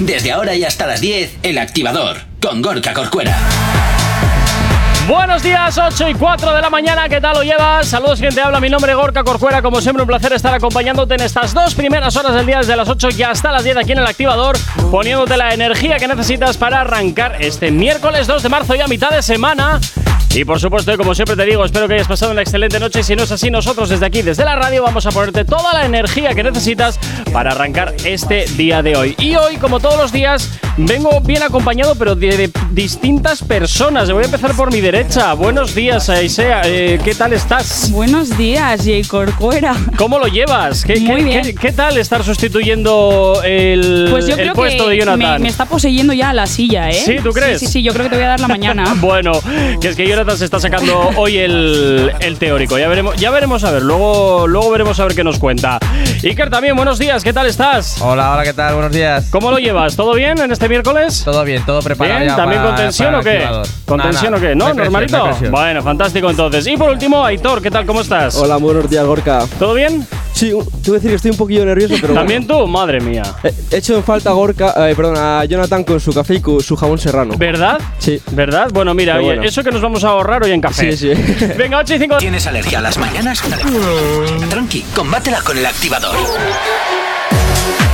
Desde ahora y hasta las 10, El Activador, con Gorka Corcuera. Buenos días, 8 y 4 de la mañana, ¿qué tal lo llevas? Saludos, quien te habla, mi nombre Gorka Corcuera, como siempre un placer estar acompañándote en estas dos primeras horas del día, desde las 8 y hasta las 10 aquí en el activador, poniéndote la energía que necesitas para arrancar este miércoles 2 de marzo y a mitad de semana. Y por supuesto, como siempre te digo, espero que hayas pasado una excelente noche y si no es así, nosotros desde aquí, desde la radio, vamos a ponerte toda la energía que necesitas para arrancar este día de hoy. Y hoy, como todos los días, vengo bien acompañado, pero de, distintas personas. Voy a empezar por mi derecha. Buenos días, Aisea. Eh, ¿Qué tal estás? Buenos días, Jay Corcuera. ¿Cómo lo llevas? ¿Qué, Muy qué- bien. qué- qué tal estar sustituyendo el, Pues yo el creo puesto que de Jonathan? me, me está poseyendo ya la silla, ¿eh? ¿Sí? ¿Tú crees? Sí, sí, sí, yo creo que te voy a dar la mañana. Bueno, que es que Jonathan se está sacando hoy el, el teórico. Ya veremos, ya veremos a ver, luego, luego veremos a ver qué nos cuenta. Iker también, buenos días, ¿qué tal estás? Hola, hola, ¿qué tal? Buenos días. ¿Cómo lo llevas? ¿Todo bien en este miércoles? Todo bien, todo preparado Bien, ya ¿también para- con tensión para o qué? ¿Con tensión o qué? no ¿Normalito? bueno, fantástico entonces. Y por último, Aitor, ¿qué tal? ¿Cómo estás? Hola, buenos días, Gorka. ¿Todo bien? Sí, un- tengo que decir que estoy un poquillo nervioso, pero. ¿También tú? Madre mía. bueno. He hecho en falta a Gorka, eh, perdón, a Jonathan con su café y con su jabón serrano. ¿Verdad? Sí. ¿Verdad? Bueno, mira, Pero oye, bueno. eso que nos vamos a ahorrar hoy en café. Sí, sí. Venga, 8 y 5. ¿Tienes alergia a las mañanas? Tranqui, combátela con El Activador.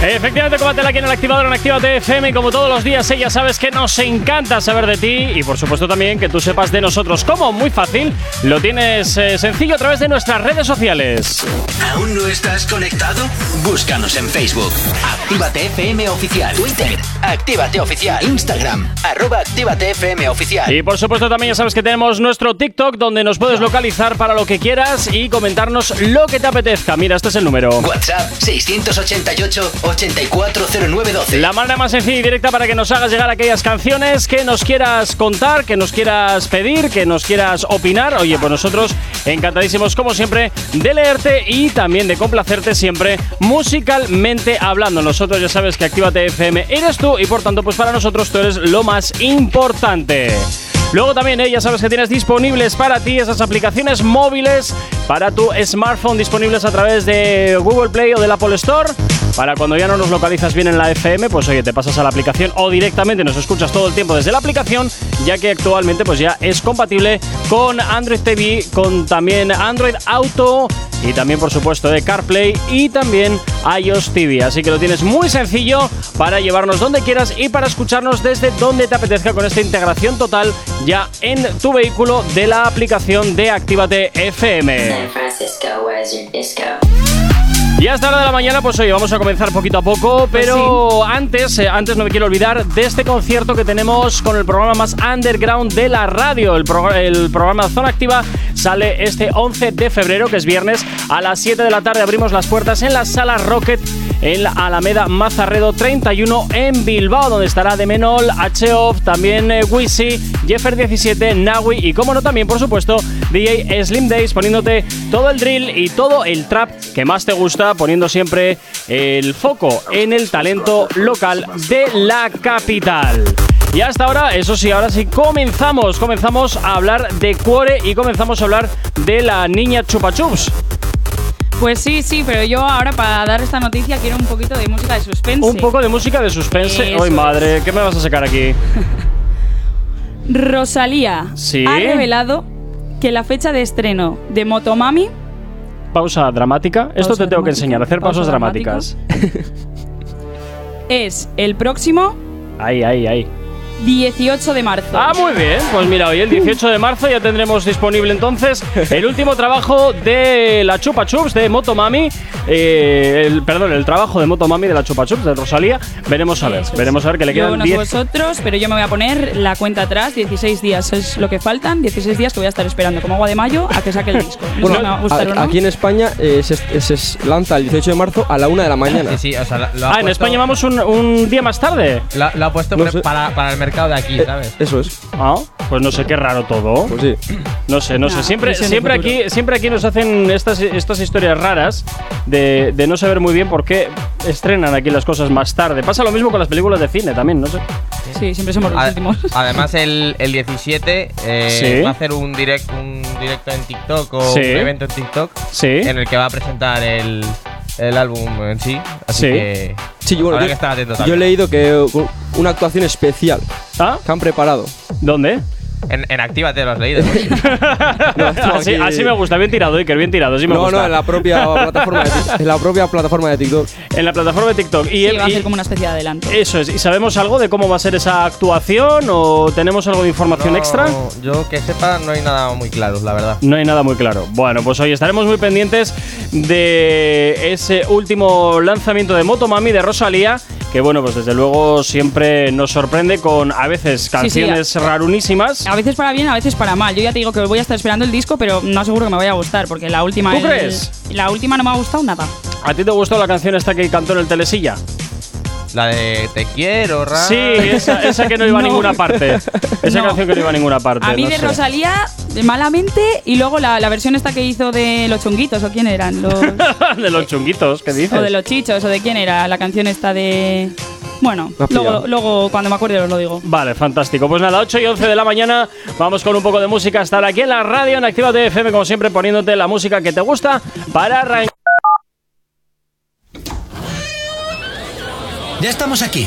Efectivamente, combátela aquí en el activador en Actívate FM. Y como todos los días, ella sabes que nos encanta saber de ti y, por supuesto, también que tú sepas de nosotros. ¿Cómo? Muy fácil. Lo tienes eh, sencillo a través de nuestras redes sociales. ¿Aún no estás conectado? Búscanos en Facebook. Actívate FM Oficial. Twitter. Actívate Oficial. Instagram. Arroba Actívate FM Oficial. Y por supuesto también ya sabes que tenemos nuestro TikTok donde nos puedes localizar para lo que quieras y comentarnos lo que te apetezca. Mira, este es el número. WhatsApp 688-840912. La manera más sencilla y directa para que nos hagas llegar aquellas canciones que nos quieras contar, que nos quieras pedir, que nos quieras opinar. Oye, pues nosotros encantadísimos como siempre de leerte y también de complacerte siempre musicalmente hablando. Nosotros ya sabes que Actívate FM eres tú y por tanto pues para nosotros tú eres lo más importante. Luego también eh, ya sabes que tienes disponibles para ti esas aplicaciones móviles para tu smartphone disponibles a través de Google Play o del Apple Store. Para cuando ya no nos localizas bien en la FM, pues oye, te pasas a la aplicación o directamente nos escuchas todo el tiempo desde la aplicación, ya que actualmente pues ya es compatible con Android TV, con también Android Auto y también por supuesto de CarPlay y también iOS TV. Así que lo tienes muy sencillo para llevarnos donde quieras y para escucharnos desde donde te apetezca con esta integración total ya en tu vehículo de la aplicación de Actívate FM. San Francisco? Y hasta hora de la mañana, pues oye, vamos a comenzar poquito a poco, pero antes, eh, antes no me quiero olvidar de este concierto que tenemos con el programa más underground de la radio. El, el programa Zona Activa sale este 11 de febrero, que es viernes, a las 7 de la tarde abrimos las puertas en la sala Rocket en la Alameda Mazarredo 31 en Bilbao, donde estará De Menol, H-Off, también eh, Wisi, Jeffer 17, Nawi y, como no, también, por supuesto, DJ Slim Days poniéndote todo el drill y todo el trap que más te gusta, poniendo siempre el foco en el talento local de la capital. Y hasta ahora, eso sí, ahora sí, comenzamos, comenzamos a hablar de Cuore y comenzamos a hablar de la niña Chupa Chups. Pues sí, sí, pero yo ahora para dar esta noticia quiero un poquito de música de suspense. Un poco de música de suspense. Eso Ay, madre, ¿qué me vas a sacar aquí? Rosalía Sí. ha revelado que la fecha de estreno de Motomami Pausa dramática. Esto te tengo que enseñar, hacer pausas pausa dramáticas. es el próximo Ahí, ahí, ahí. 18 de marzo. Ah, muy bien. Pues mira, hoy el 18 de marzo ya tendremos disponible entonces el último trabajo de la Chupa Chups de Motomami. Eh, el, perdón, el trabajo de Motomami de la Chupa Chups de Rosalía. Veremos a ver, Eso es. veremos a ver que le Yo quedan no sé 10. vosotros, pero yo me voy a poner la cuenta atrás. 16 días es lo que faltan. 16 días que voy a estar esperando como agua de mayo a que saque el disco. No Bueno, va a no. aquí en España eh, se, lanza el 18 de marzo a la una de la mañana. Sí, sí, o sea, lo, lo ha Ah, en España vamos un, un día más tarde. Lo, lo ha puesto No pre- sé. para, para el mercado de aquí, Eh, ¿sabes? Eso es. Ah, pues no sé qué raro todo. Pues sí. No sé, no sé. Siempre, siempre, aquí, siempre aquí nos hacen estas, estas historias raras de, de no saber muy bien por qué estrenan aquí las cosas más tarde. Pasa lo mismo con las películas de cine también, no sé. Sí, siempre somos los últimos. Además, el, el 17 eh, Sí. va a hacer un, direct, un directo en TikTok o Sí. un evento en TikTok Sí. en el que va a presentar el, el álbum en sí. Así Sí. que. Sí, bueno, Habrá yo, que estar atento yo he también. leído que uh, una actuación especial ¿Ah? que han preparado. ¿Dónde? En, en Actívate lo has leído. No, así, me gusta, bien tirado, Iker, bien tirado. Sí me No, gusta. no, en la propia plataforma de, en la propia plataforma de TikTok. En la plataforma de TikTok. Y, Sí, va a y- hacer como una especie de adelanto. Eso es. ¿Y sabemos algo de cómo va a ser esa actuación o tenemos algo de información No, extra? Yo que sepa, no hay nada muy claro, la verdad. No hay nada muy claro. Bueno, pues hoy estaremos muy pendientes de ese último lanzamiento de Motomami de Rosalía, que bueno, pues desde luego siempre nos sorprende con a veces sí, canciones rarunísimas. A veces para bien, a veces para mal. Yo ya te digo que voy a estar esperando el disco, pero no aseguro que me vaya a gustar, porque la última. ¿Tú el- crees? La última no me ha gustado nada. ¿A ti te gustó la canción esta que cantó en el Telesilla? La de Te quiero, Ra. Sí, esa, esa que no iba a ninguna parte. Esa No. canción que no iba a ninguna parte. A mí no de sé. Rosalía, de malamente, y luego la, la versión esta que hizo de los chunguitos, ¿o quién eran? Los, de los chunguitos, ¿qué dices? o de los chichos, o de quién era la canción esta de. Bueno, luego, luego cuando me acuerde os lo digo. Vale, fantástico. Pues nada, 8 y 11 de la mañana, vamos con un poco de música. Estar aquí en la radio, en Actívate FM, como siempre, poniéndote la música que te gusta para arrancar. Ya estamos aquí.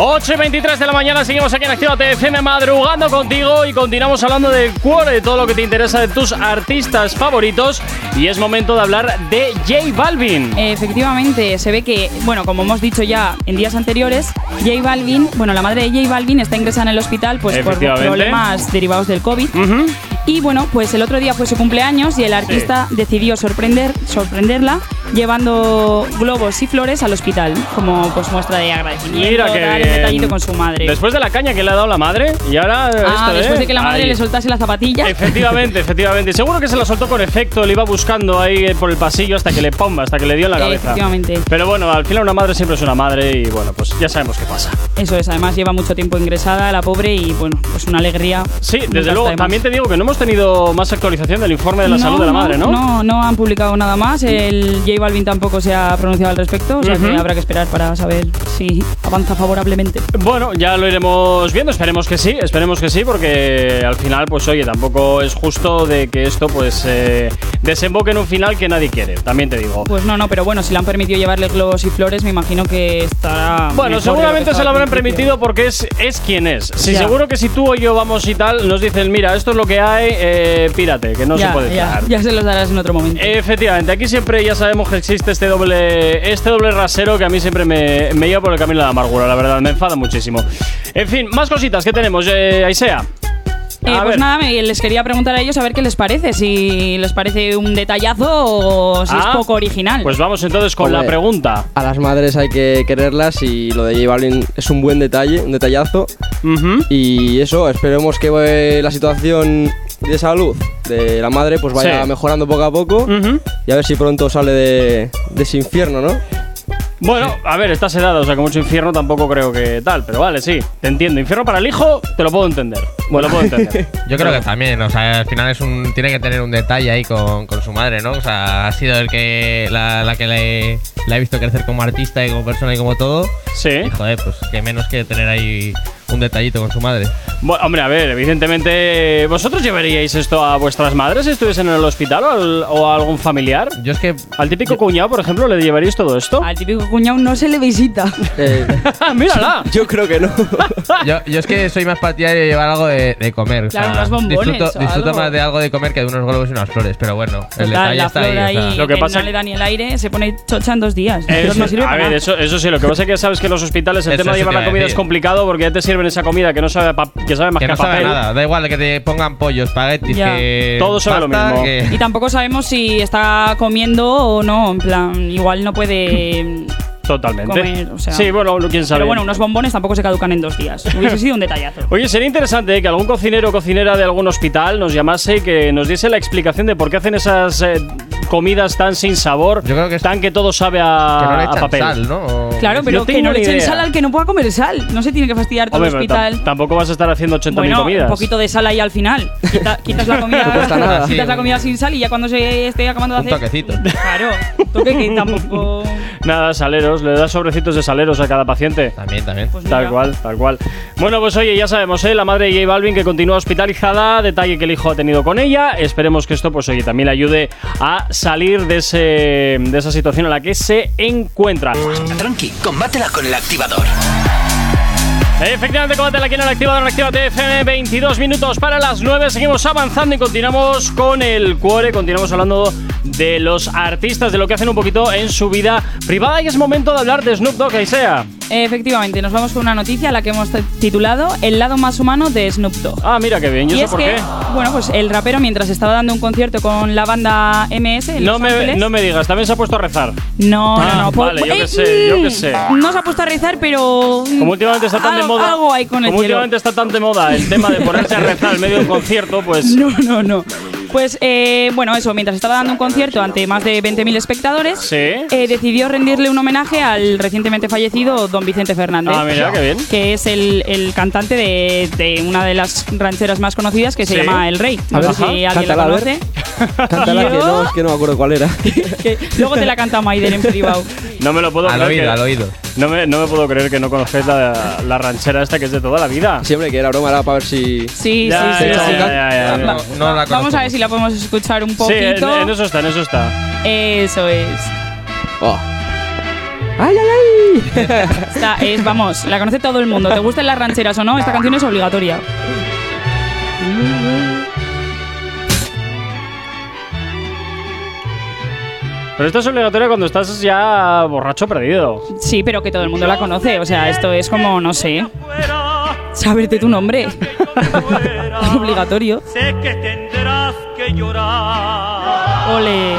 8 y 23 de la mañana, seguimos aquí en Actívate FM madrugando contigo y continuamos hablando del cuore, de todo lo que te interesa de tus artistas favoritos. Y es momento de hablar de J Balvin. Efectivamente, se ve que, bueno, como hemos dicho ya en días anteriores, J Balvin, bueno, la madre de J Balvin está ingresada en el hospital pues por problemas derivados del COVID. Y bueno, pues el otro día fue su cumpleaños y el artista decidió sorprender, sorprenderla llevando globos y flores al hospital como pues muestra de agradecimiento, Mira que detallito con su madre. Después de la caña que le ha dado la madre, y ahora. ah, después ¿eh? de que la madre Ahí. le soltase la zapatilla. Efectivamente, efectivamente. Seguro que se la soltó con efecto, le iba buscando ahí eh, por el pasillo hasta que le pomba, hasta que le dio en la cabeza. Efectivamente. Pero bueno, al final una madre siempre es una madre y bueno, pues ya sabemos qué pasa. Eso es, además lleva mucho tiempo ingresada la pobre y bueno, pues una alegría. Sí, desde luego, también te digo que no hemos tenido más actualización del informe de la salud de la madre, ¿no? No, no han publicado nada más. El J Balvin tampoco se ha pronunciado al respecto, o sea que Ujú. habrá que esperar para saber si avanza favorablemente. Bueno, ya lo iremos viendo, esperemos que sí, esperemos que sí, porque al final, pues oye, tampoco es justo de que esto pues eh, desemboque en un final que nadie quiere, también te digo. Pues no, no, pero bueno, si le han permitido llevarle globos y flores, me imagino que estará. Bueno, que seguramente se lo habrán permitido porque es, es quien es. Sí, Ya. seguro que si tú o yo vamos y tal, nos dicen, mira, esto es lo que hay, eh, pírate, que no ya, se puede ya, ya se los darás en otro momento. Efectivamente, aquí siempre ya sabemos que existe este doble, este doble rasero que a mí siempre me, me lleva por el camino de la amargura, la verdad, me enfada muchísimo. En fin, más cositas que tenemos, eh, Aisea. Eh, pues ver. nada, me- les quería preguntar a ellos a ver qué les parece, si les parece un detallazo o si Ah, es poco original. Pues vamos entonces con la pregunta. A las madres hay que quererlas y lo de J Balvin es un buen detalle, un detallazo. Y eso, esperemos que la situación de salud de la madre pues vaya Sí. mejorando poco a poco Ujú. y a ver si pronto sale de, de ese infierno, ¿no? Bueno, a ver, estás edad, o sea que mucho infierno tampoco creo que tal, pero vale, sí, te entiendo. Infierno para el hijo, te lo puedo entender. Me lo puedo entender. Yo creo que también, o sea, al final es un, tiene que tener un detalle ahí con, con su madre, ¿no? O sea, ha sido el que la, la que le, la he visto crecer como artista y como persona y como todo. Sí. Y joder, pues que menos que tener ahí un detallito con su madre. Bueno, hombre, a ver, evidentemente, ¿vosotros llevaríais esto a vuestras madres si estuviesen en el hospital o, al- o a algún familiar? Yo es que ¿Al típico cuñado, por ejemplo, le llevaríais todo esto? Al típico cuñado no se le visita. Eh, ¡Mírala! yo creo que no. yo, yo es que soy más partidario de llevar algo de, de comer. o Claro, sea, unos bombones disfruto, o disfruto algo. más de algo de comer que de unos globos y unas flores, pero bueno, el Total, detalle la está flor ahí. o sea. ahí, Lo que pasa no le da ni el aire, se pone chocha en dos días. Eso- no sirve a para ver, nada. eso, eso sí, lo que pasa es que sabes que en los hospitales el Eso, tema de llevar la comida es complicado porque ya te sirven esa comida que no sabe, que sabe más que, que no a sabe papel. nada, da igual que te pongan pollo, espaguetis, Ya. que. Todo sabe lo mismo. que- Y tampoco sabemos si está comiendo o no. En plan, igual no puede Totalmente. comer, o sea. sí, bueno, quién sabe. Pero bueno, unos bombones tampoco se caducan en dos días. Hubiese sido un detallazo. Oye, sería interesante eh, que algún cocinero o cocinera de algún hospital nos llamase y que nos diese la explicación de por qué hacen esas eh, comidas tan sin sabor, Yo creo que es- tan que todo sabe a, que no le a echan papel. sal, ¿no? O- Claro, pero No que no le echen idea. sal al que no pueda comer sal. No se tiene que fastidiar todo Hombre, el hospital. tampoco vas a estar haciendo 80.000 Bueno, comidas. un poquito de sal ahí al final. Quita- quitas la comida, No cuesta nada. quitas la comida sin sal y ya cuando se esté acabando de Un hacer. toquecito. Claro, toque que tampoco. Nada, saleros, le das sobrecitos de saleros a cada paciente. También, también. Pues Tal cual, tal cual. Bueno, pues oye, ya sabemos, ¿eh? la madre de J Balvin que continúa hospitalizada, detalle que el hijo ha tenido con ella. Esperemos que esto, pues oye, también le ayude a salir de, ese, de esa situación en la que se encuentra. Tranqui, combátela con el activador. Efectivamente, combate aquí en el activador en Actívate FM, 22 minutos para las 9. Seguimos avanzando y continuamos con el cuore, continuamos hablando de los artistas, de lo que hacen un poquito en su vida privada. Y es momento de hablar de Snoop Dogg, sea. Efectivamente, nos vamos con una noticia a la que hemos titulado El lado más humano de Snoop Dogg. Ah, mira qué bien, ¿y y eso es por que, qué? bueno, pues el rapero mientras estaba dando un concierto con la banda MS en No Los me, Ángeles- no me digas, también se ha puesto a rezar. No, Ah, no, no. vale, yo eh, qué sé, yo qué mm, sé. No se ha puesto a rezar, pero. mm, Como últimamente está tan de moda. Algo hay con el como cielo. últimamente está tan de moda el tema de ponerse a rezar en medio de un concierto, pues. No, no, no. Pues, eh, bueno, eso, mientras estaba dando un concierto ante más de 20.000 espectadores, Sí. eh, decidió rendirle un homenaje al recientemente fallecido don Vicente Fernández. Ah, mira, qué bien. Que es el, el cantante de, de una de las rancheras más conocidas que se Sí. llama El Rey. No A ver, sé si alguien lo cántala, a ver. conoce. Cántala, que no, es que no me acuerdo cuál era. Que luego te la canta Maider en privado. No me lo puedo Al creer. oído, que- al oído. No me, no me puedo creer que no conozcáis la, la ranchera esta que es de toda la vida. Siempre que era broma, era para ver si. Sí, Ya, sí, sí. ya, sí. ya, ya, ya. No, no la Vamos a ver si la podemos escuchar un Sí, poquito. en, en eso está, en eso está. Eso es. Oh. ¡Ay, ay, ay! Esta es, vamos, la conoce todo el mundo. ¿Te gustan las rancheras o no? Esta canción es obligatoria. Pero esto es obligatorio cuando estás ya borracho perdido. Sí, pero que todo el mundo la conoce. O sea, esto es como, no sé. Saberte tu nombre. Obligatorio. Sé que tendrás que llorar. Ole.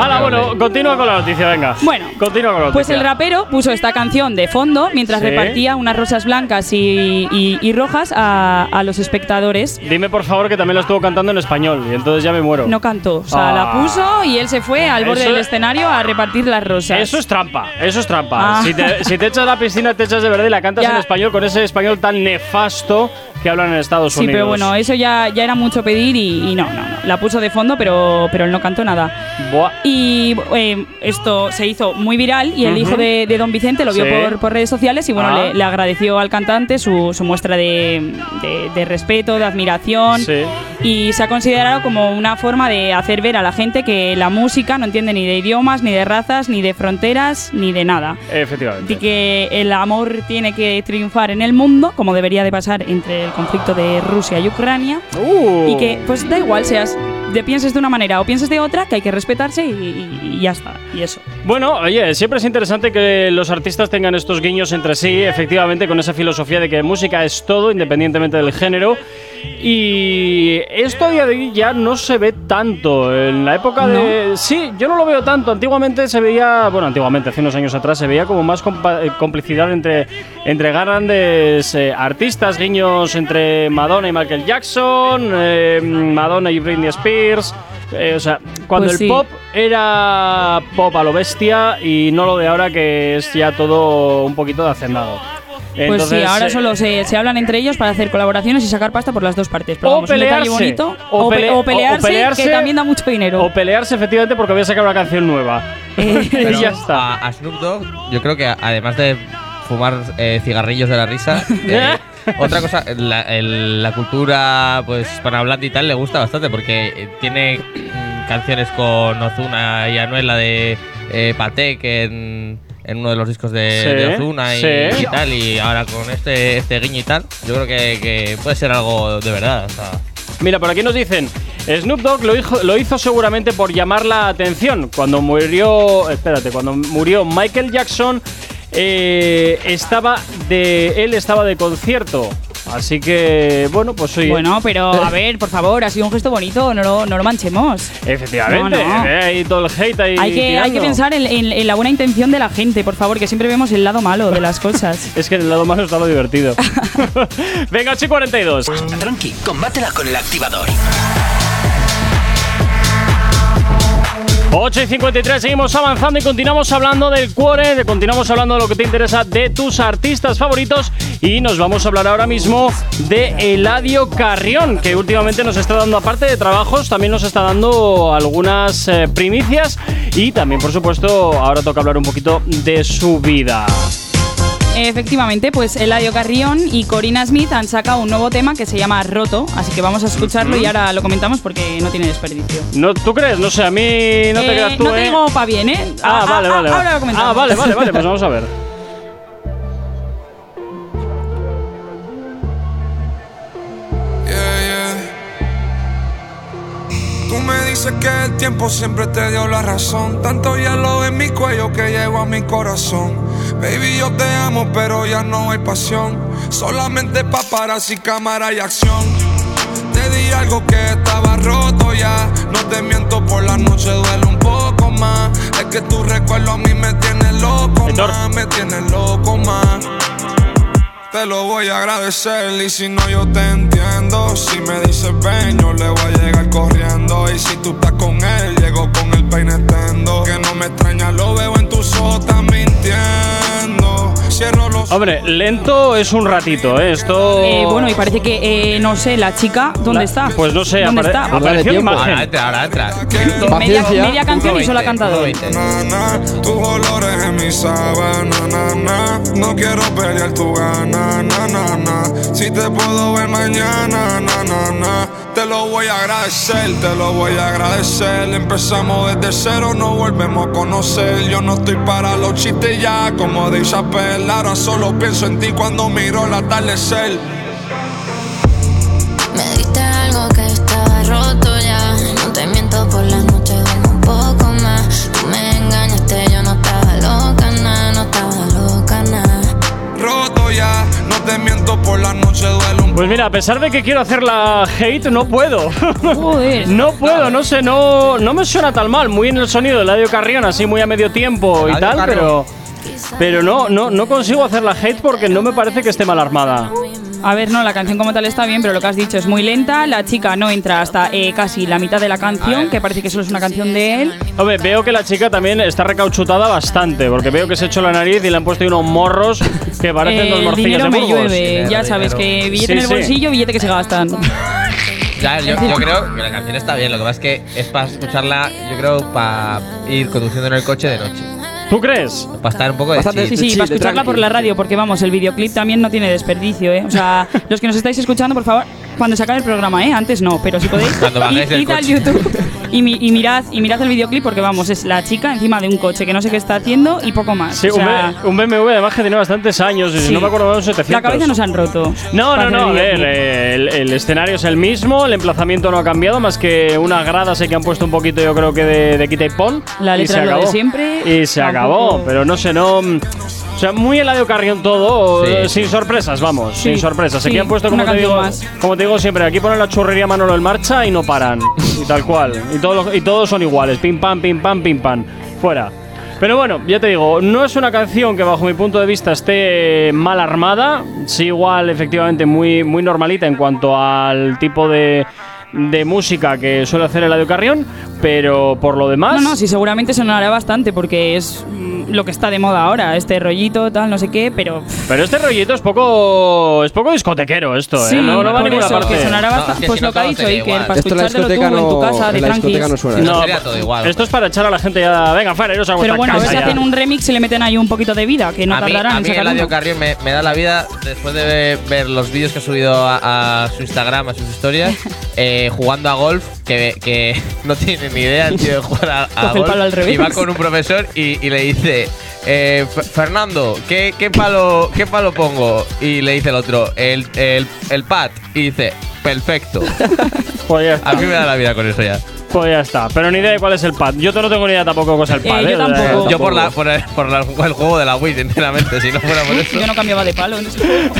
Hala, bueno, continúa con la noticia, venga. Bueno, continúa con la noticia. Pues el rapero puso esta canción de fondo mientras Sí. repartía unas rosas blancas y, y- y rojas a, a los espectadores. Dime por favor que también la estuvo cantando en español y entonces ya me muero. No cantó, o sea, Ah. la puso y él se fue al borde Eso- del escenario a repartir las rosas. Eso es trampa, eso es trampa. Ah. Si, te, si te echas a la piscina, te echas de verdad y la cantas Ya. en español con ese español tan nefasto que hablan en Estados Sí, Unidos. pero bueno, eso ya, ya era mucho pedir y, y no, no, no. La puso de fondo, pero, pero él no cantó nada. Buah. Y eh, esto se hizo muy viral y el Ujú. hijo de, de Don Vicente lo vio Sí. por, por redes sociales y bueno, Ah. le, le agradeció al cantante su, su muestra de, de- de respeto, de admiración. Sí. Y se ha considerado como una forma de hacer ver a la gente que la música no entiende ni de idiomas, ni de razas, ni de fronteras, ni de nada. Efectivamente. Y que el amor tiene que triunfar en el mundo, como debería de pasar entre el conflicto de Rusia y Ucrania. Uh. Y que, pues da igual, seas de pienses de una manera o pienses de otra, que hay que respetarse y, y- y ya está. Y eso. Bueno, oye, siempre es interesante que los artistas tengan estos guiños entre sí, efectivamente, con esa filosofía de que música es todo, independientemente del género. Y esto a día de hoy ya no se ve tanto. En la época de. Sí, yo no lo veo tanto. Antiguamente se veía. Bueno, antiguamente, hace unos años atrás, se veía como más eh, complicidad entre, entre grandes eh, artistas, guiños entre Madonna y Michael Jackson, eh, Madonna y Britney Spears. Eh, o sea, cuando Pues el sí. pop era pop a lo bestia y no lo de ahora que es ya todo un poquito de hacendado. Pues sí, ahora eh, solo se, se hablan entre ellos para hacer colaboraciones y sacar pasta por las dos partes. Pero O vamos, un pelearse, bonito. o O, pe- pele- o o- o pelearse, que también da mucho dinero. O pelearse efectivamente porque voy a sacar una canción nueva. Eh, y Pero ya está. A, a Snoop Dogg, yo creo que además de fumar eh, cigarrillos de la risa, eh, otra cosa, la, el- la cultura pues hispanohablante y tal le gusta bastante porque tiene mm, canciones con Ozuna y Anuel, la de eh, Patek en, en uno de los discos de, Sí, de Ozuna y, sí. y tal, y ahora con este, este guiño y tal, yo creo que, que puede ser algo de verdad. o sea, Mira, por aquí nos dicen, Snoop Dogg lo hizo, lo hizo seguramente por llamar la atención. Cuando murió, espérate, cuando murió Michael Jackson, eh, estaba de, él estaba de concierto. Así que, bueno, pues oye. Bueno, pero a ver, por favor, ha sido un gesto bonito, no lo, no lo manchemos. Efectivamente, No, no. eh, hay todo el hate ahí. Hay que, hay que pensar en, en- en la buena intención de la gente, por favor, que siempre vemos el lado malo de las cosas. Es que el lado malo está lo divertido. Venga, 8 y 42. Tranqui, combátela con el activador. 8 y 53, seguimos avanzando y continuamos hablando del cuore, continuamos hablando de lo que te interesa de tus artistas favoritos y nos vamos a hablar ahora mismo de Eladio Carrión, que últimamente nos está dando, aparte de trabajos, también nos está dando algunas eh, primicias y también, por supuesto, ahora toca hablar un poquito de su vida. Efectivamente, pues Eladio Carrión y Corina Smith han sacado un nuevo tema que se llama Roto, así que vamos a escucharlo y ahora lo comentamos porque no tiene desperdicio. ¿No, ¿Tú crees? No sé, a mí no te Eh, creas tú, no te ¿eh? digo pa' bien, ¿eh? Ah, vale, vale. Ahora lo comentamos. Ah, vale, vale, vale, pues vamos a ver. Tú me dices que el tiempo siempre te dio la razón. Tanto hielo en mi cuello que llegó a mi corazón. Baby, yo te amo, pero ya no hay pasión. Solamente paparazzi, cámara y acción. Te di algo que estaba roto ya. No te miento, por la noche duele un poco más. Es que tu recuerdo a mí me tiene loco más. Me tiene loco más. Te lo voy a agradecer y si no yo te entiendo Si me dices ven yo le voy a llegar corriendo Y si tú estás con él llego con el peine tendo Que no me extraña lo veo en tus ojos estás mintiendo Hombre, lento es un ratito, ¿eh? Esto. Eh, bueno, y parece que, eh, no sé, la chica, ¿dónde La- está? Pues no sé, ¿Dónde apare- está? apareció tiempo. imagen. Ahora entra, ahora entra. Media, Paciencia. media canción y solo ha cantado. 1.20. Tus olores en mi sábana, na, na. No quiero pelear tu gana, na, na, na. Si te puedo ver mañana, na, na, na. Te lo voy a agradecer, te lo voy a agradecer. Empezamos desde cero, nos volvemos a conocer. Yo no estoy para los chistes ya, como de Chappelle. Ahora solo pienso en ti cuando miro el atardecer. Me diste algo que estaba roto ya. No te miento por las noches, duermo un poco más. Tú me engañaste, yo no estaba loca, na, no estaba loca, na. Roto ya, no te miento por la noche, duele un Pues mira, a pesar de que quiero hacer la hate, no puedo. Joder. no puedo, no sé, no, no me suena tan mal. Muy en el sonido de Eladio Carrión, así muy a medio tiempo y tal, Carrión. pero. Pero no, no, no consigo hacer la hate porque no me parece que esté mal armada. A ver, no, la canción como tal está bien, pero lo que has dicho es muy lenta. La chica no entra hasta eh, casi la mitad de la canción, que parece que solo es una canción de él. Hombre, veo que la chica también está recauchutada bastante, porque veo que se ha hecho la nariz y le han puesto unos morros que parecen Eh, dos morcillas de me Burgos. llueve. Ya sabes que billete Sí, en el sí. bolsillo, billete que se gastan. Ya, yo, yo creo que la canción está bien, lo que pasa es que es para escucharla, yo creo, para ir conduciendo en el coche de noche. ¿Tú crees? Para estar un poco de Bastante- chill. Sí, sí, para escucharla por la radio, porque vamos, el videoclip también no tiene desperdicio, ¿eh? O sea, los que nos estáis escuchando, por favor, cuando se acabe el programa, ¿eh? Antes no, pero si podéis, id, al. YouTube y, mi- y mirad, y mirad el videoclip, porque vamos, es la chica encima de un coche que no sé qué está haciendo y poco más. Sí, o un, sea, B- un BMW además que tiene bastantes años y si sí. no me acuerdo, unos 700. La cabeza nos han roto. No, no, no, a el ver, el, el escenario es el mismo, el emplazamiento no ha cambiado, más que unas gradas que han puesto un poquito, yo creo que de, de quita y pon. La y letra se es lo de siempre, Y se acabó, pero no sé, no. O sea, muy Eladio Carrión todo, Sí. eh, sin sorpresas, vamos, Sí, sin sorpresas. sí, Aquí han puesto, como una te, digo, más. como te digo siempre, aquí ponen la churrería Manolo en marcha y no paran. y tal cual. Y, todos y todos son iguales, pim pam, pim pam, pim pam. Fuera. Pero bueno, ya te digo, no es una canción que bajo mi punto de vista esté mal armada, sí igual efectivamente muy, muy normalita en cuanto al tipo de, de música que suele hacer Eladio Carrión, pero por lo demás... No, no, sí, seguramente sonará bastante porque es lo que está de moda ahora, este rollito, tal, no sé qué, pero. Pero este rollito es poco es poco discotequero esto, ¿eh? Sí, no, no va a ninguna eso, parte. que sonará No, bastante. es que pues si no lo que ha dicho Iker, para en escuchártelo tú discoteca en tu no- casa, de en la discoteca tranquis. no suena. No, Sería todo igual. Esto es para echar a la gente ya. Venga, fuera, iros a Pero bueno, a ver casa si ya. hacen un remix y le meten ahí un poquito de vida, que no a mí, tardarán a en mí sacar Eladio. Carrión me, me da la vida después de ver, ver los vídeos que ha subido a, a su Instagram, a sus historias, eh, jugando a golf, que, que no tiene ni idea el tío de jugar a, a golf. al revés. Y va con un profesor y, y le dice, eh, Fernando, ¿qué, qué, palo, ¿qué palo pongo? Y le dice el otro, el, el, el pad. Y dice, perfecto. Pues ya está. A mí me da la vida con eso ya. Pues ya está. Pero ni idea de cuál es el pad. Yo no tengo ni idea tampoco cuál es el Eh, pad. yo ¿eh? Tampoco. Yo por, la, por, el, por la- el juego de la Wii, sinceramente, si no fuera por eso. Yo no cambiaba de palo en ese juego.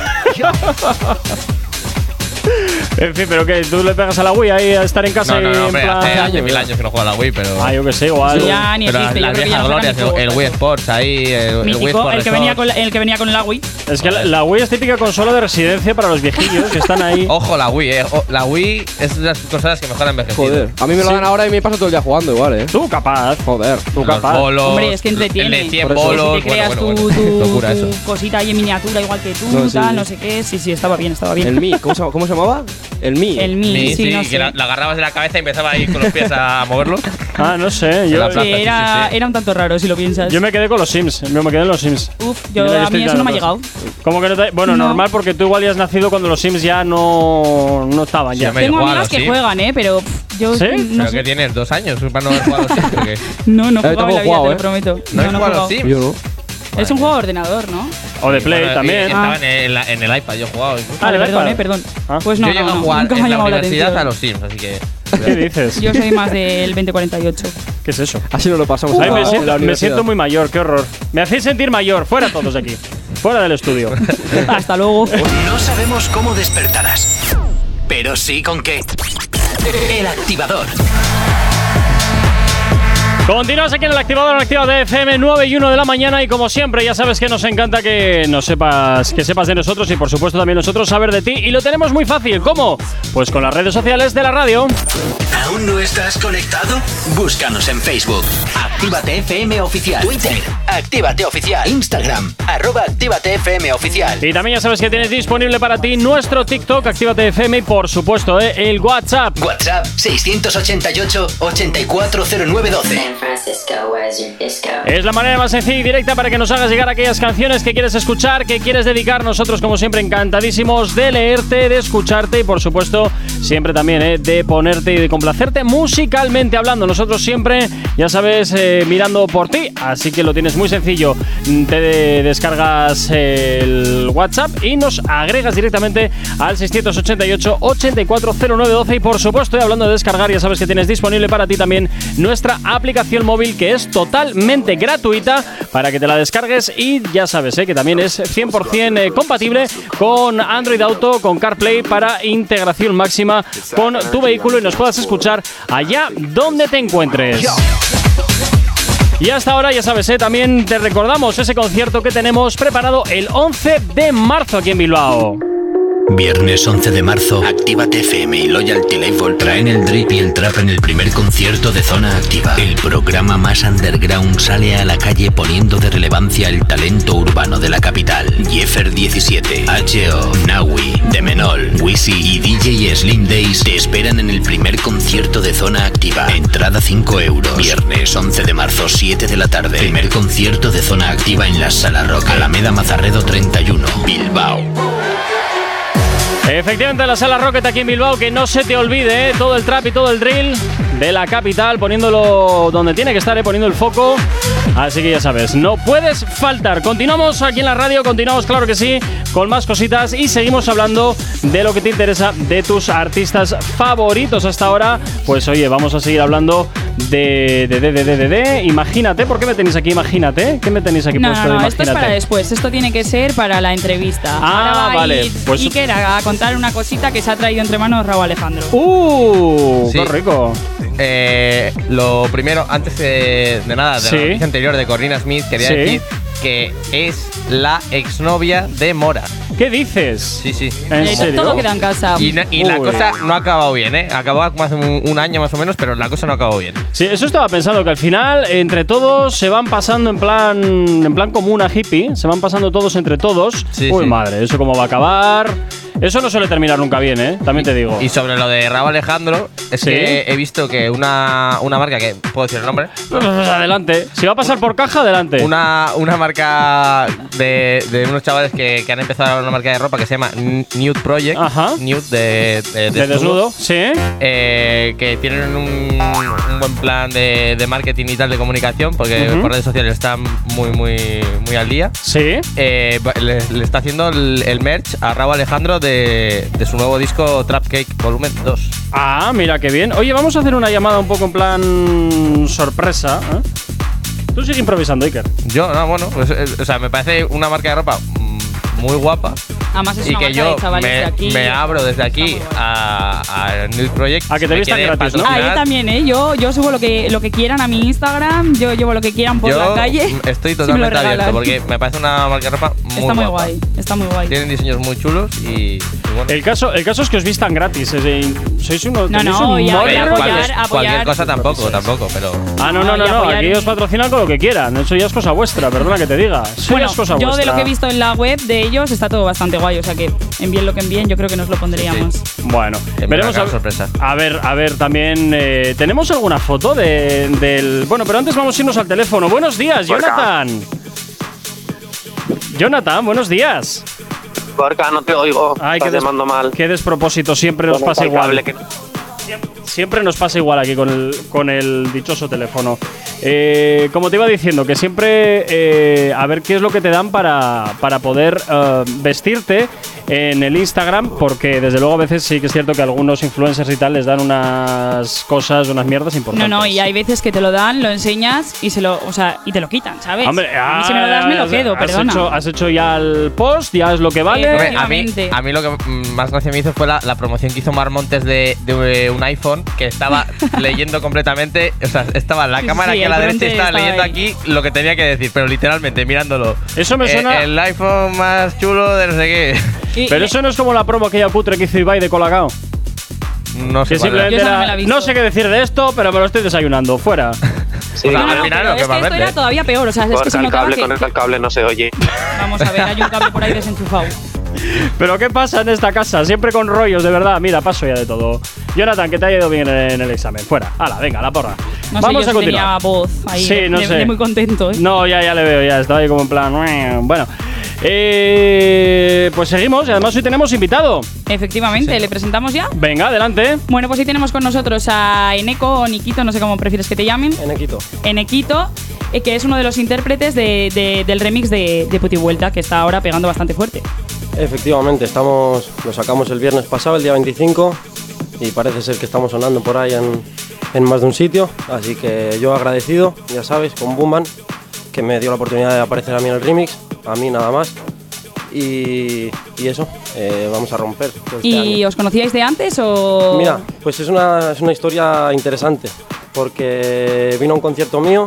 En fin, pero que tú le pegas a la Wii ahí a estar en casa No, no, y no, en hombre, plan- hace hace mil años que no juega a la Wii, pero. Ah, yo que sé, igual. Sí, ya ni pero existe. las viejas glorias, el, Wii Sports ahí, el, el Wii Mítico, Sports el que, venía con la, el que venía con la Wii. Es que la, la Wii es típica consola de residencia para los viejillos que están ahí. Ojo, la Wii, eh. O- La Wii es de las consolas que mejor han envejecido. Joder, a mí me lo Sí. dan ahora y me paso todo el día jugando igual, eh. Tú capaz. Joder. Tú Los capaz. bolos. Hombre, es que entretiene. El de 100 Por eso. bolos. Si te creas bueno, bueno, bueno. tu- Locura tu eso. cosita ahí en miniatura igual que tú, No, sí. tal, no sé qué. Sí, sí, estaba bien, estaba bien. El Mi, ¿cómo se, cómo se llamaba? El Mi. El Mi, Sí, sí, sí, no que la, la agarrabas de la cabeza y empezaba ahí con los pies a moverlo. Ah, no sé. Yo, plaza, sí, era, sí, sí. era un tanto raro si lo piensas. yo me quedé con los Sims. Yo me quedé en los Sims. Uf, yo, yo a mí eso no me ha claro, llegado. ¿Cómo que no te- Bueno, No. normal porque tú igual ya has nacido cuando los Sims ya no, no estaban Sí, ya. Tengo igual, amigas que juegan, ¿eh? Pero pff, yo ¿Sí? no ¿Pero sé. que tienes? ¿Dos años para no haber jugado siempre? o qué? No, no Eh, jugaba en la vida, te ¿eh? lo prometo. ¿No has he jugado a los. Sims? Yo no. Es un juego de ordenador, ¿no? O de Play Bueno, y también. Estaba Ah. en, el, en el iPad, yo he jugado. incluso. Ah, Vale, ¿de perdón, iPad? eh, perdón. Ah. Pues no, yo llegué no, a no, jugar nunca me ha en la llamado la universidad atención. a los Sims, así que. ¿Qué dices? Yo soy más del 2048. ¿Qué es eso? Así no lo pasamos Ay, en me, la siento, me universidad. siento muy mayor, qué horror. Me hacéis sentir mayor. Fuera todos de aquí. Fuera del estudio. Hasta luego. No sabemos cómo despertarás, pero sí con qué. El activador. Continuas aquí en el activador en Activa de FM 9 y 1 de la mañana y como siempre ya sabes que nos encanta que nos sepas que sepas de nosotros y por supuesto también nosotros saber de ti y lo tenemos muy fácil, ¿cómo? Pues con las redes sociales de la radio. ¿Aún no estás conectado? Búscanos en Facebook. Actívate FM Oficial. Twitter. Actívate Oficial. Instagram. Arroba Actívate FM Oficial. Y también ya sabes que tienes disponible para ti nuestro TikTok Actívate FM y por supuesto ¿eh? el WhatsApp. WhatsApp 688 840912. Francisco, where's your disco? Es la manera más sencilla y directa para que nos hagas llegar aquellas canciones que quieres escuchar, que quieres dedicar. Nosotros, como siempre, encantadísimos de leerte, de escucharte y, por supuesto, siempre también ¿eh? de ponerte y de complacerte musicalmente hablando. Nosotros siempre, ya sabes, eh, mirando por ti. Así que lo tienes muy sencillo. Te descargas el WhatsApp y nos agregas directamente al 688 840912 y, por supuesto, hablando de descargar, ya sabes que tienes disponible para ti también nuestra aplicación móvil que es totalmente gratuita para que te la descargues y ya sabes ¿eh? que también es 100% eh, compatible con Android Auto, con CarPlay para integración máxima con tu vehículo y nos puedas escuchar allá donde te encuentres. Y hasta ahora, ya sabes, ¿eh? también te recordamos ese concierto que tenemos preparado el 11 de marzo aquí en Bilbao. Viernes 11 de marzo, Actívate FM y Loyalty Label traen el drip y el trap en el primer concierto de Zona Activa. El programa más underground sale a la calle poniendo de relevancia el talento urbano de la capital. Jeffer 17, H.O., Nawi, Demenol, Wisi y DJ Slim Days te esperan en el primer concierto de Zona Activa. Entrada 5 euros. Viernes 11 de marzo, 7 de la tarde. Primer concierto de Zona Activa en la Sala Rock. Alameda Mazarredo 31, Bilbao. Efectivamente, la sala Rocket aquí en Bilbao, que no se te olvide ¿eh? todo el trap y todo el drill de la capital, poniéndolo donde tiene que estar, ¿eh? poniendo el foco. Así que ya sabes, no puedes faltar. Continuamos aquí en la radio, continuamos, claro que sí, con más cositas y seguimos hablando de lo que te interesa de tus artistas favoritos hasta ahora. Pues oye, vamos a seguir hablando de, de, de, de, de, de, de. Imagínate, ¿por qué me tenéis aquí? Imagínate, ¿qué me tenéis aquí No, puesto no, de no, esto es imagínate? para después. Esto tiene que ser para la entrevista. Ah, Ahora va vale, pues- Iker a contar una cosita que se ha traído entre manos Raúl Alejandro. ¡Uh! Sí. ¡Qué rico! Eh, lo primero, antes de, de nada, de Sí. la noticia anterior de Corina Smith, quería Sí. decir que es la exnovia de Mora. ¿Qué dices? Sí, sí. ¿En serio? Todo queda en casa. Y, na- y la Uy. cosa no ha acabado bien, ¿eh? Acabó como hace un, un año más o menos, pero la cosa no ha acabado bien. Sí, eso estaba pensando que al final entre todos se van pasando en plan en plan como una hippie, se van pasando todos entre todos. Sí, Uy, sí. madre, eso cómo va a acabar. Eso no suele terminar nunca bien, ¿eh? También te digo. Y sobre lo de Raúl Alejandro, es Sí. que he visto que una, una marca, que puedo decir el nombre, Pues adelante. Si va a pasar por caja, adelante. una, una marca de, de unos chavales que, que han empezado una marca de ropa que se llama Nude Project. Ajá. Nude de, de, de desnudo, sí. eh, que tienen un, un buen plan de, marketing y tal de comunicación, porque Ujú. por redes sociales están muy, muy, muy al día. Sí. Eh, le, le está haciendo el, el merch a Raúl Alejandro de, de su nuevo disco Trap Cake Volumen 2. Ah, mira qué bien. Oye, vamos a hacer una llamada un poco en plan sorpresa. ¿eh? Tú sigue improvisando, Iker. Yo, no, bueno, pues, eh, o sea, me parece una marca de ropa muy guapa, Además es y una que yo de chavales me, de aquí. me abro desde aquí a, a New Project. A que te vistan quiere gratis, ¿no? Ah, yo también, ¿eh? Yo, yo subo lo que, lo que quieran a mi Instagram, yo llevo lo que quieran por yo la calle. estoy si totalmente abierto porque me parece una marca de ropa muy Está muy guapa. guay, está muy guay. Tienen diseños muy chulos y bueno. El caso, el caso es que os vistan gratis. sois uno, No, no, un apoyar- cualquier, apoyar- cualquier cosa tampoco, tampoco, pero Ah, no, no, No, no, Aquí os patrocinan con lo que quieran. Eso ya es cosa vuestra, perdona que te diga. Eso Bueno, ya es cosa yo vuestra. de lo que he visto en la web de ellos está todo bastante guay, o sea que envíen lo que envíen, yo creo que nos lo pondríamos. Bueno, veremos a, sorpresa. a ver, a ver, también eh, tenemos alguna foto de, del. Bueno, pero antes vamos a irnos al teléfono. Buenos días, Jonathan. Jonathan, buenos días. Gorka, no te oigo. Ay, Estás des- llamando mal. qué despropósito, siempre nos pasa igual. que- Siempre nos pasa igual aquí con el, con el dichoso teléfono. Eh, como te iba diciendo, que siempre eh, a ver qué es lo que te dan para, para poder eh, vestirte en el Instagram, porque desde luego a veces sí que es cierto que algunos influencers y tal les dan unas cosas, unas mierdas No, importantes. no, y hay veces que te lo dan, lo enseñas y se lo, o sea, y te lo quitan, ¿sabes? Hombre, a mí si me lo das me lo has- quedo, has perdona. Hecho, has hecho ya el post, ya es lo que vale. Eh, a mí, a mí lo que más gracia me hizo fue la, la promoción que hizo Mar Montes de, de un iPhone que estaba leyendo completamente, o sea, estaba en la cámara sí, aquí a el la derecha y estaba estaba leyendo ahí. aquí lo que tenía que decir, pero literalmente mirándolo. Eso me Eh, suena- el iPhone más chulo de no sé qué. Y- Pero y- eso no es como la promo aquella cutre que hizo Ibai de Colacao. No sé no la no sé qué decir de esto, pero me lo estoy desayunando. Fuera. Sí, O sea, No, no, al final pero lo que es que esto era todavía peor, o sea, es que se el cable, que, conecta el cable, no se oye. Vamos a ver, hay un cable por ahí desenchufado. Pero ¿qué pasa en esta casa? Siempre con rollos, de verdad. Mira, paso ya de todo. Jonathan, que te ha ido bien en el examen. Fuera. Hala, venga, la porra. No Vamos sé a yo si continuar. tenía voz ahí Sí, no de- sé. de muy contento, ¿eh? No, ya, ya le veo, ya estaba ahí como en plan. Bueno, eh, pues seguimos y además hoy tenemos invitado. Efectivamente, ¿le presentamos ya? Venga, adelante. Bueno, pues hoy tenemos con nosotros a Eneco o Nikito, no sé cómo prefieres que te llamen. En Equito. Enequito, eh, que es uno de los intérpretes de- de- del remix de, de Puti Vuelta, que está ahora pegando bastante fuerte. Efectivamente, estamos, lo sacamos el viernes pasado, el día 25, y parece ser que estamos sonando por ahí en, en más de un sitio. Así que yo agradecido, ya sabes, con Boomban, que me dio la oportunidad de aparecer a mí en el remix, a mí nada más. Y, y eso, eh, vamos a romper. este ¿Y año. os conocíais de antes o...? Mira, pues es una, es una historia interesante, porque vino a un concierto mío,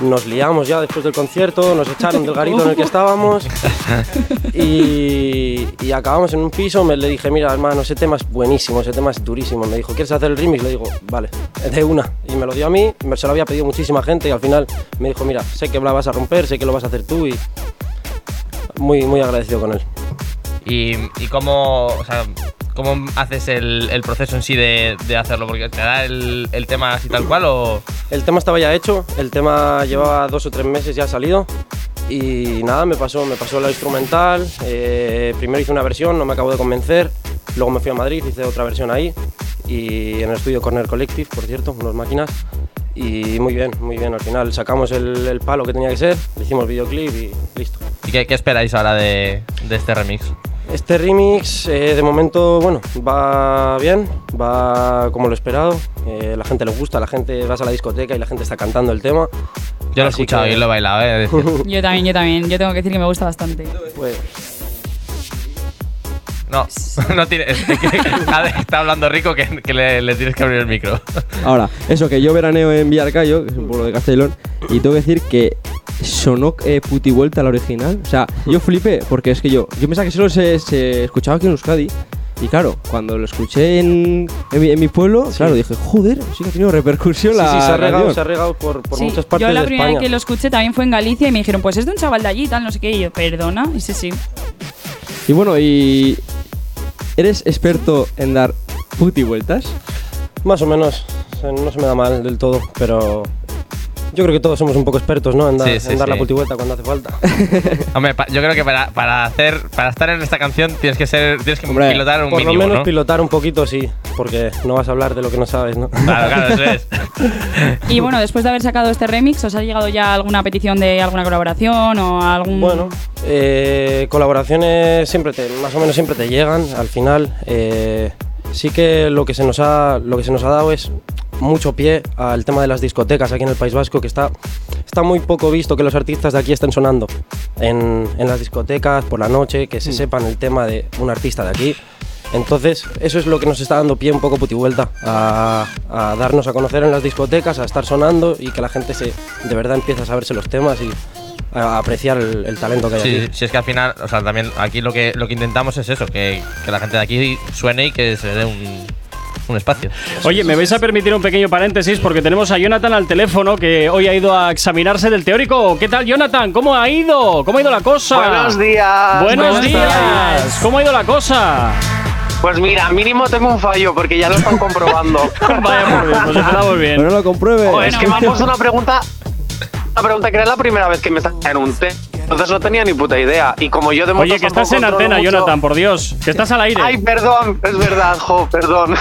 nos liamos ya después del concierto, nos echaron del garito en el que estábamos y, y acabamos en un piso, me le dije, mira hermano, ese tema es buenísimo, ese tema es durísimo, me dijo, ¿quieres hacer el remix? Le digo, vale, de una, y me lo dio a mí, me, se lo había pedido muchísima gente y al final me dijo, mira, sé que la vas a romper, sé que lo vas a hacer tú y muy, muy agradecido con él. ¿Y, y cómo, o sea, cómo haces el, proceso en sí de, de hacerlo? Porque te da el, tema así tal cual o. El tema estaba ya hecho, el tema llevaba dos o tres meses ya salido y nada, me pasó, me pasó la instrumental, eh, primero hice una versión, no me acabo de convencer, luego me fui a Madrid, hice otra versión ahí y en el estudio Corner Collective, por cierto, unas máquinas y muy bien, muy bien, al final sacamos el, el palo que tenía que ser, le hicimos videoclip y listo. ¿Y qué, qué esperáis ahora de, de este remix? Este remix eh, de momento, bueno, va bien, va como lo esperado, eh, la gente le gusta, la gente vas a la discoteca y la gente está cantando el tema. Yo lo he escuchado que- y lo he bailado, ¿eh? Yo también, yo también. Yo tengo que decir que me gusta bastante. Pues, no, no tiene. es que está hablando rico que, que le, le tienes que abrir el micro. Ahora, eso que yo veraneo en Villarcayo, que es un pueblo de Castellón, y tengo que decir que sonó eh, puti vuelta la original. O sea, yo flipé, porque es que yo, yo pensaba que solo se, se escuchaba aquí en Euskadi. Y claro, cuando lo escuché en, en, mi, en mi pueblo, claro, dije, joder, sí que ha tenido repercusión Sí, la sí, se ha regado, canción". se ha regado por, por Sí, muchas partes yo la de primera España. vez que lo escuché también fue en Galicia y me dijeron, pues es de un chaval de allí y tal, no sé qué. Y yo, perdona, y sí, sí. Y bueno, y... ¿Eres experto en dar puti vueltas? Más o menos, no se me da mal del todo, pero yo creo que todos somos un poco expertos, ¿no? En, dar- Sí, sí, en dar la sí. putivuelta cuando hace falta. Hombre, pa- yo creo que para, para hacer para estar en esta canción tienes que ser tienes que Hombre, pilotar un Por lo mínimo, menos ¿no? pilotar un poquito, sí, porque no vas a hablar de lo que no sabes, ¿no? Claro, claro, eso es. Y bueno, después de haber sacado este remix, ¿os ha llegado ya alguna petición de alguna colaboración o algún...? Bueno, eh, colaboraciones siempre te, más o menos siempre te llegan. Al final, eh, sí que lo que se nos ha, lo que se nos ha dado es mucho pie al tema de las discotecas aquí en el País Vasco, que está, está muy poco visto que los artistas de aquí estén sonando en, en las discotecas por la noche, que se sepan el tema de un artista de aquí. Entonces, eso es lo que nos está dando pie un poco putivuelta a, a darnos a conocer en las discotecas, a estar sonando y que la gente se, de verdad empiece a saberse los temas y a apreciar el, el talento que hay Sí, aquí. si es que al final, o sea, también aquí lo que, lo que intentamos es eso, que, que la gente de aquí suene y que se dé un, un espacio. Oye, me vais a permitir un pequeño paréntesis porque tenemos a Jonathan al teléfono que hoy ha ido a examinarse del teórico. ¿Qué tal, Jonathan? ¿Cómo ha ido? ¿Cómo ha ido la cosa? Buenos días. Buenos días. días. ¿Cómo ha ido la cosa? Pues mira, mínimo tengo un fallo porque ya lo están comprobando. Vaya por Dios, pues empezamos bien. Pero no lo compruebe. Oh, es que me han puesto una pregunta. Una pregunta que era la primera vez que me sacan en un té. Entonces no tenía ni puta idea. Y como yo de Oye, que estás en antena, mucho- Jonathan, por Dios. Que estás al aire. Ay, perdón, es verdad, jo, perdón.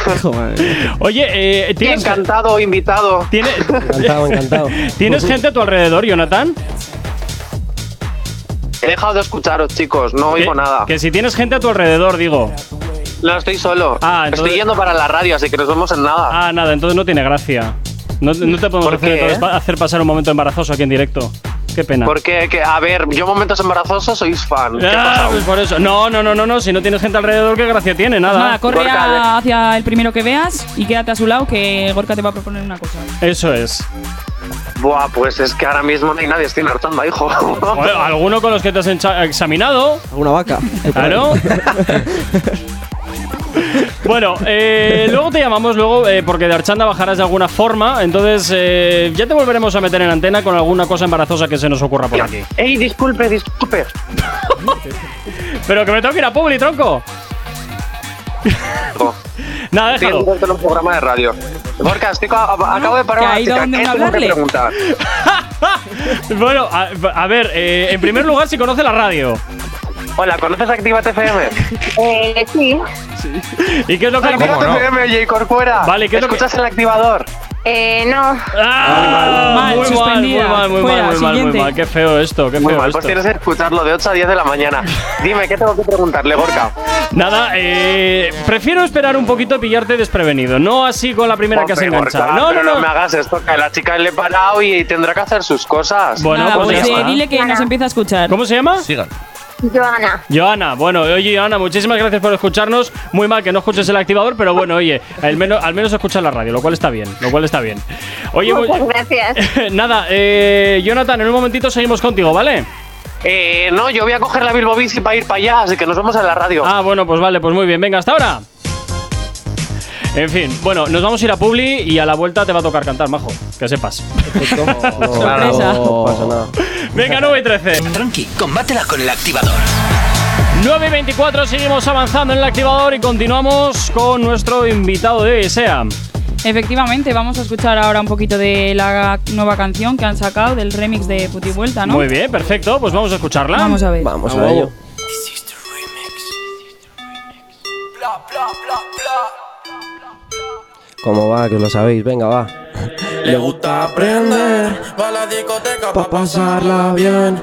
Oye, eh, ¿tienes, encantado, invitado. ¿tiene- Encantado, encantado. ¿tienes gente a tu alrededor, Jonathan? He dejado de escucharos, chicos, no oigo nada. Que si tienes gente a tu alrededor, digo. No, estoy solo. Ah, entonces- Estoy yendo para la radio, así que nos vemos en nada. Ah, nada, entonces no tiene gracia. No, no te podemos pa- hacer pasar un momento embarazoso aquí en directo. Qué pena. Porque, que, a ver, yo momentos embarazosos sois fan. ¿Qué Ah, pues por eso. No, no, no, no, no. Si no tienes gente alrededor, ¿qué gracia tiene? Nada. Nada, corre Gorka, a- hacia el primero que veas y quédate a su lado que Gorka te va a proponer una cosa. Eso es. Buah, pues es que ahora mismo no hay nadie, estoy hartando, hijo. Bueno, ¿Alguno con los que te has examinado? ¿Alguna vaca? Claro. bueno, eh, luego te llamamos, luego, eh, porque de Archanda bajarás de alguna forma. Entonces, eh, ya te volveremos a meter en antena con alguna cosa embarazosa que se nos ocurra por aquí. Ey, disculpe, disculpe. Pero que me tengo que ir a Publi, tronco. Nada, Estoy en déjalo. directo en un programa de radio. Gorka, estoy ca- acabo de parar una chica. donde ¿Qué tengo que preguntar? Bueno, a, a ver, eh, en primer lugar, si conoce la radio. Hola, ¿conoces Actívate FM? Eh, sí. ¿Y qué es lo que Actívate no? FM, oye, Corcuera. Vale, ¿qué es lo que- ¿Escuchas el activador? Eh, no. ¡Ah! Mal, muy mal, muy mal, muy Fuera, mal, muy mal, muy siguiente. mal. Qué feo esto, qué Muy feo mal, esto. pues tienes que escucharlo de 8 a 10 de la mañana. Dime, ¿qué tengo que preguntarle, Gorka? Nada, eh, prefiero esperar un poquito y pillarte desprevenido, no así con la primera que has enganchado. Gorka, No, no, pero no. me hagas esto, que a la chica le he parado y tendrá que hacer sus cosas. Bueno, Nada, pues pues eh, dile que nos empieza a escuchar. ¿Cómo se llama? Sigan. Joana. Joana. Bueno, oye, Joana, muchísimas gracias por escucharnos. Muy mal que no escuches el activador, pero bueno, oye, al menos, al menos escuchas la radio, lo cual está bien, lo cual está bien. Oye, muy- Muchas gracias. nada, eh, Jonathan, en un momentito seguimos contigo, ¿vale? Eh, no, yo voy a coger la Bilbo Bici para ir para allá, así que nos vemos en la radio. Ah, bueno, pues vale, pues muy bien. Venga, hasta ahora. En fin, bueno, nos vamos a ir a Publi y a la vuelta te va a tocar cantar, majo. Que sepas. Perfecto. No, Sorpresa. no pasa nada. Venga, 9 y 13. Tranqui, combátela con el activador. 9 y 24, seguimos avanzando en el activador y continuamos con nuestro invitado de hoy, Sea. Efectivamente, vamos a escuchar ahora un poquito de la nueva canción que han sacado del remix de Puti Vuelta, ¿no? Muy bien, perfecto, pues vamos a escucharla. Vamos a ver. Vamos a ello. ¿Cómo va? Que lo sabéis. Venga, va. Le gusta aprender, va a la discoteca pa' pasarla bien.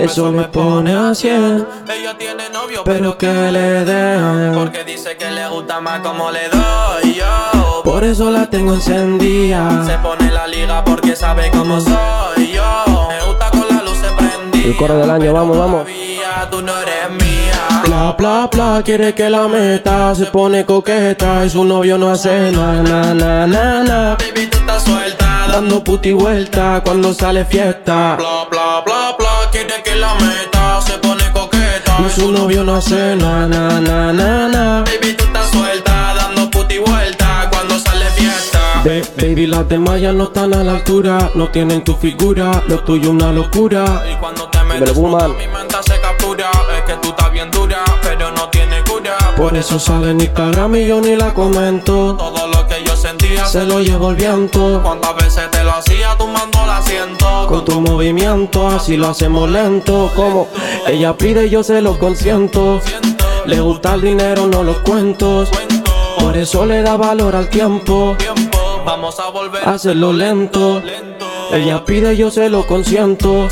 Eso me pone a 100. Ella tiene novio, Pero que le den. porque dice que le gusta más como le doy yo. Por eso la tengo encendida. Se pone la liga porque sabe cómo soy yo. Me gusta con la luz prendida. El coro del año, vamos, vamos. Tú no eres mía. Bla, bla, bla, quiere que la meta. Se pone coqueta y su novio no hace na, na, na, na, na. Baby, tú estás suelta. Dando puti vuelta cuando sale fiesta. Bla, bla, bla, bla. Quiere que la meta. Se pone coqueta. Y su novio no hace na, na, na, na, na. Baby, tú estás suelta. Dando puti vuelta cuando sale fiesta. Ba- baby, las demás ya no están a la altura. No tienen tu figura, lo tuyo una locura. Y cuando te metes mi mente se Por eso sale en Instagram y yo ni la comento. Todo lo que yo sentía Se lo llevo el viento. Cuántas veces te lo hacía tumbando el asiento Con tu movimiento, así lo hacemos lento. Como ella pide, yo se lo consiento. Le gusta el dinero, no los cuentos. Por eso le da valor al tiempo. Vamos a volver Hacerlo lento. Ella pide, yo se lo consiento.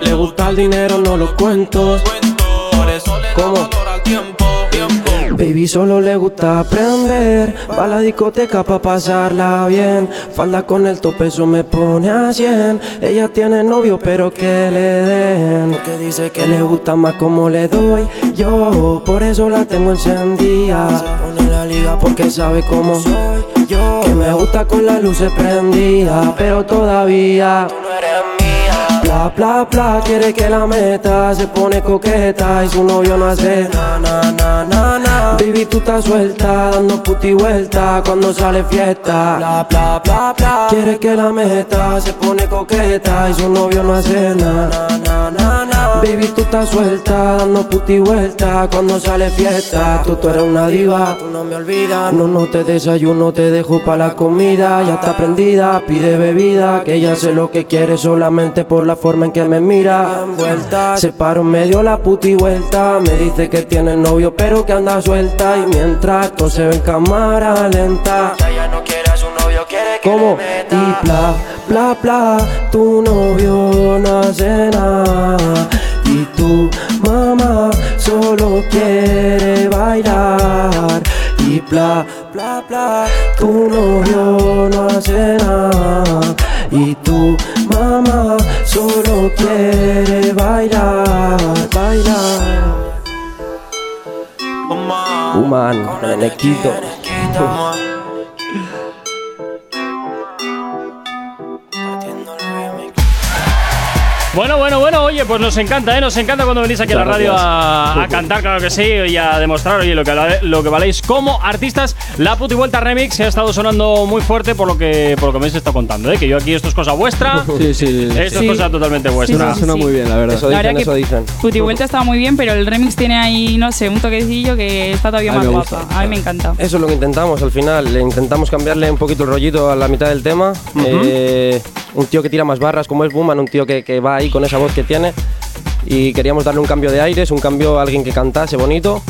Le gusta el dinero, no los cuentos. Por eso le da valor al tiempo Baby solo le gusta aprender, va a la discoteca pa' pasarla bien. Falda con el tope, eso me pone a 100. Ella tiene novio, pero que le den. Porque dice que le gusta más como le doy. Yo, por eso la tengo encendida. Se pone la liga porque sabe cómo soy yo. Que me gusta con las luces prendidas, pero todavía. tú no eres. Bla, bla, bla, quiere que la meta. Se pone coqueta y su novio no hace na, na, na, Baby, tú estás suelta, dando puti vuelta Cuando sale fiesta. Bla, bla, bla, bla Quiere que la meta. Se pone coqueta y su novio no hace na, na, na, Baby, tú estás suelta, dando puti vuelta Cuando sale fiesta. Tú, tú eres una diva, tú no me olvidas. No, no te desayuno, te dejo pa' la comida. Ya está prendida, pide bebida Que ella sé lo que quiere solamente por la forma en que me mira se paró en medio la puti vuelta. Me dice que tiene novio pero que anda suelta. Y mientras todo se ve en cámara lenta. Ya ella no quiere a su novio, quiere que ¿Cómo? Y bla, bla, bla Tu novio no hace nada. Y tu mamá solo quiere bailar. Y bla bla bla tu novio no hace nada. Y tu mamá solo quiere bailar bailar Human, Nequito. Bueno, bueno, bueno, oye, pues nos encanta, ¿eh? Nos encanta cuando venís aquí a la radio a, a cantar, claro que sí, y a demostrar, oye, lo que, lo que valéis como artistas. La Puti Vuelta Remix se ha estado sonando muy fuerte por lo que, por lo que me habéis estado contando, ¿eh? Que yo aquí esto es cosa vuestra. Sí, sí. Esto Sí. es cosa totalmente vuestra. Sí, sí, Suena muy bien, la verdad. Eso La dicen, verdad eso que dicen. Puti Vuelta estaba muy bien, pero el remix tiene ahí, no sé, un toquecillo que está todavía más guapa. A mí me encanta. Eso es lo que intentamos al final. Le intentamos cambiarle un poquito el rollito a la mitad del tema. Eh, un tío que tira más barras como es Buman, un tío que, que va ahí con esa voz que tiene. Y queríamos darle un cambio de aires, un cambio a alguien que cantase bonito.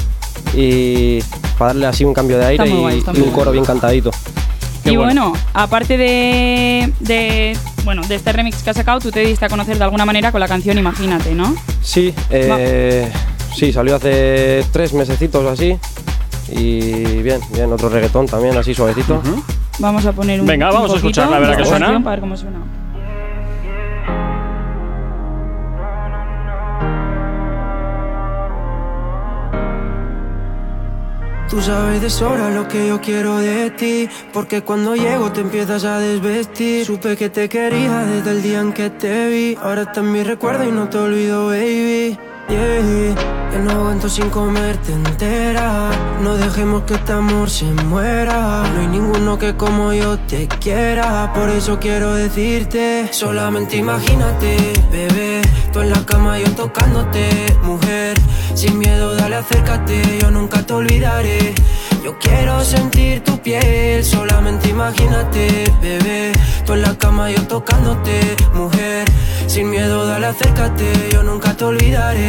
Y para darle así un cambio de aire y, guay, un coro bien cantadito. Qué y bueno. bueno, aparte de, de, bueno, de este remix que has sacado, tú te diste a conocer de alguna manera con la canción Imagínate, ¿no? Sí, eh, sí, salió hace tres mesecitos o así. Y bien, bien, otro reggaetón también, así suavecito. Vamos a poner un Venga, un vamos a poquito escucharla, a ver a qué suena. Para ver cómo suena. Tú sabes de sobra lo que yo quiero de ti, porque cuando llego te empiezas a desvestir. Supe que te quería desde el día en que te vi, ahora está en mi recuerdo y no te olvido, baby. Yeah, que no aguanto sin comerte entera. No dejemos que este amor se muera. No hay ninguno que como yo te quiera. Por eso quiero decirte: solamente imagínate, bebé. Tú en la cama, yo tocándote, mujer. Sin miedo, dale, acércate. Yo nunca te olvidaré. Yo quiero sentir tu piel. Solamente imagínate, bebé. Tú en la cama, yo tocándote, mujer. Acércate. Yo nunca te olvidaré.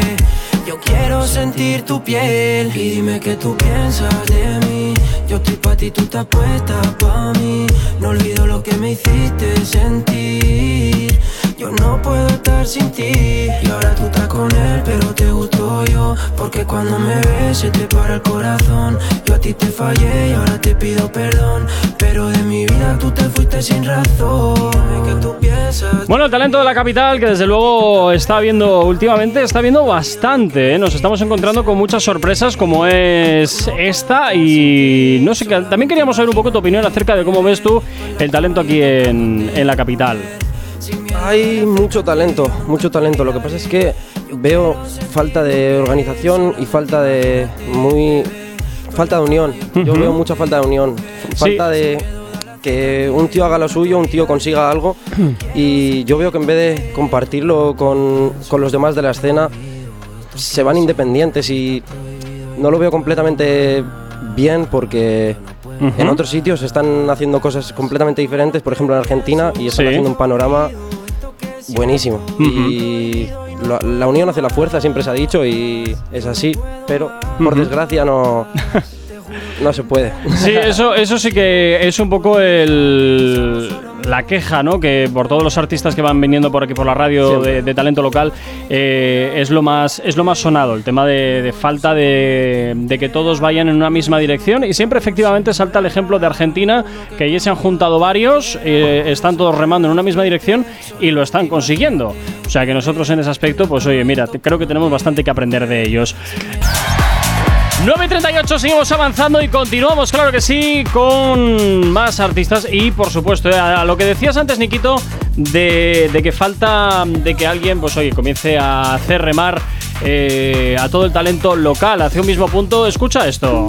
Yo quiero sentir tu piel y dime qué tú piensas de mí. Yo estoy pa' ti, tú estás puesta pa' mí. No olvido lo que me hiciste sentir. Yo no puedo estar sin ti. Y ahora tú estás con él, pero te gustó yo. Porque cuando me ves se te para el corazón. Yo a ti te fallé y ahora te pido perdón. Pero de mi vida tú te fuiste sin razón. Qué tú piensas. Bueno, el talento de la capital, que desde luego está viendo últimamente, está viendo bastante. ¿eh? Nos estamos encontrando con muchas sorpresas, como es esta. Y no sé, que- también queríamos saber un poco tu opinión acerca de cómo ves tú el talento aquí en, en la capital. Hay mucho talento, mucho talento. Lo que pasa es que veo falta de organización y falta de muy falta de unión. Yo veo mucha falta de unión, falta de que un tío haga lo suyo, un tío consiga algo y yo veo que en vez de compartirlo con, con los demás de la escena se van independientes y no lo veo completamente bien porque en otros sitios están haciendo cosas completamente diferentes, por ejemplo en Argentina, y están Sí. haciendo un panorama buenísimo. Y la, la unión hace la fuerza, siempre se ha dicho, y es así, pero por desgracia no, no se puede. Sí, eso, eso sí que es un poco el, la queja, ¿no? Que por todos los artistas que van viniendo por aquí por la radio de, de talento local eh, es lo más es lo más sonado, el tema de, de falta de, de que todos vayan en una misma dirección y siempre efectivamente salta el ejemplo de Argentina que ya se han juntado varios, eh, están todos remando en una misma dirección y lo están consiguiendo. O sea que nosotros en ese aspecto, pues oye, mira, creo que tenemos bastante que aprender de ellos. 9.38, seguimos avanzando y continuamos, claro que sí, con más artistas y por supuesto, a lo que decías antes, Nikito, de, de que falta de que alguien, pues oye, comience a hacer remar eh, a todo el talento local hacia un mismo punto, escucha esto.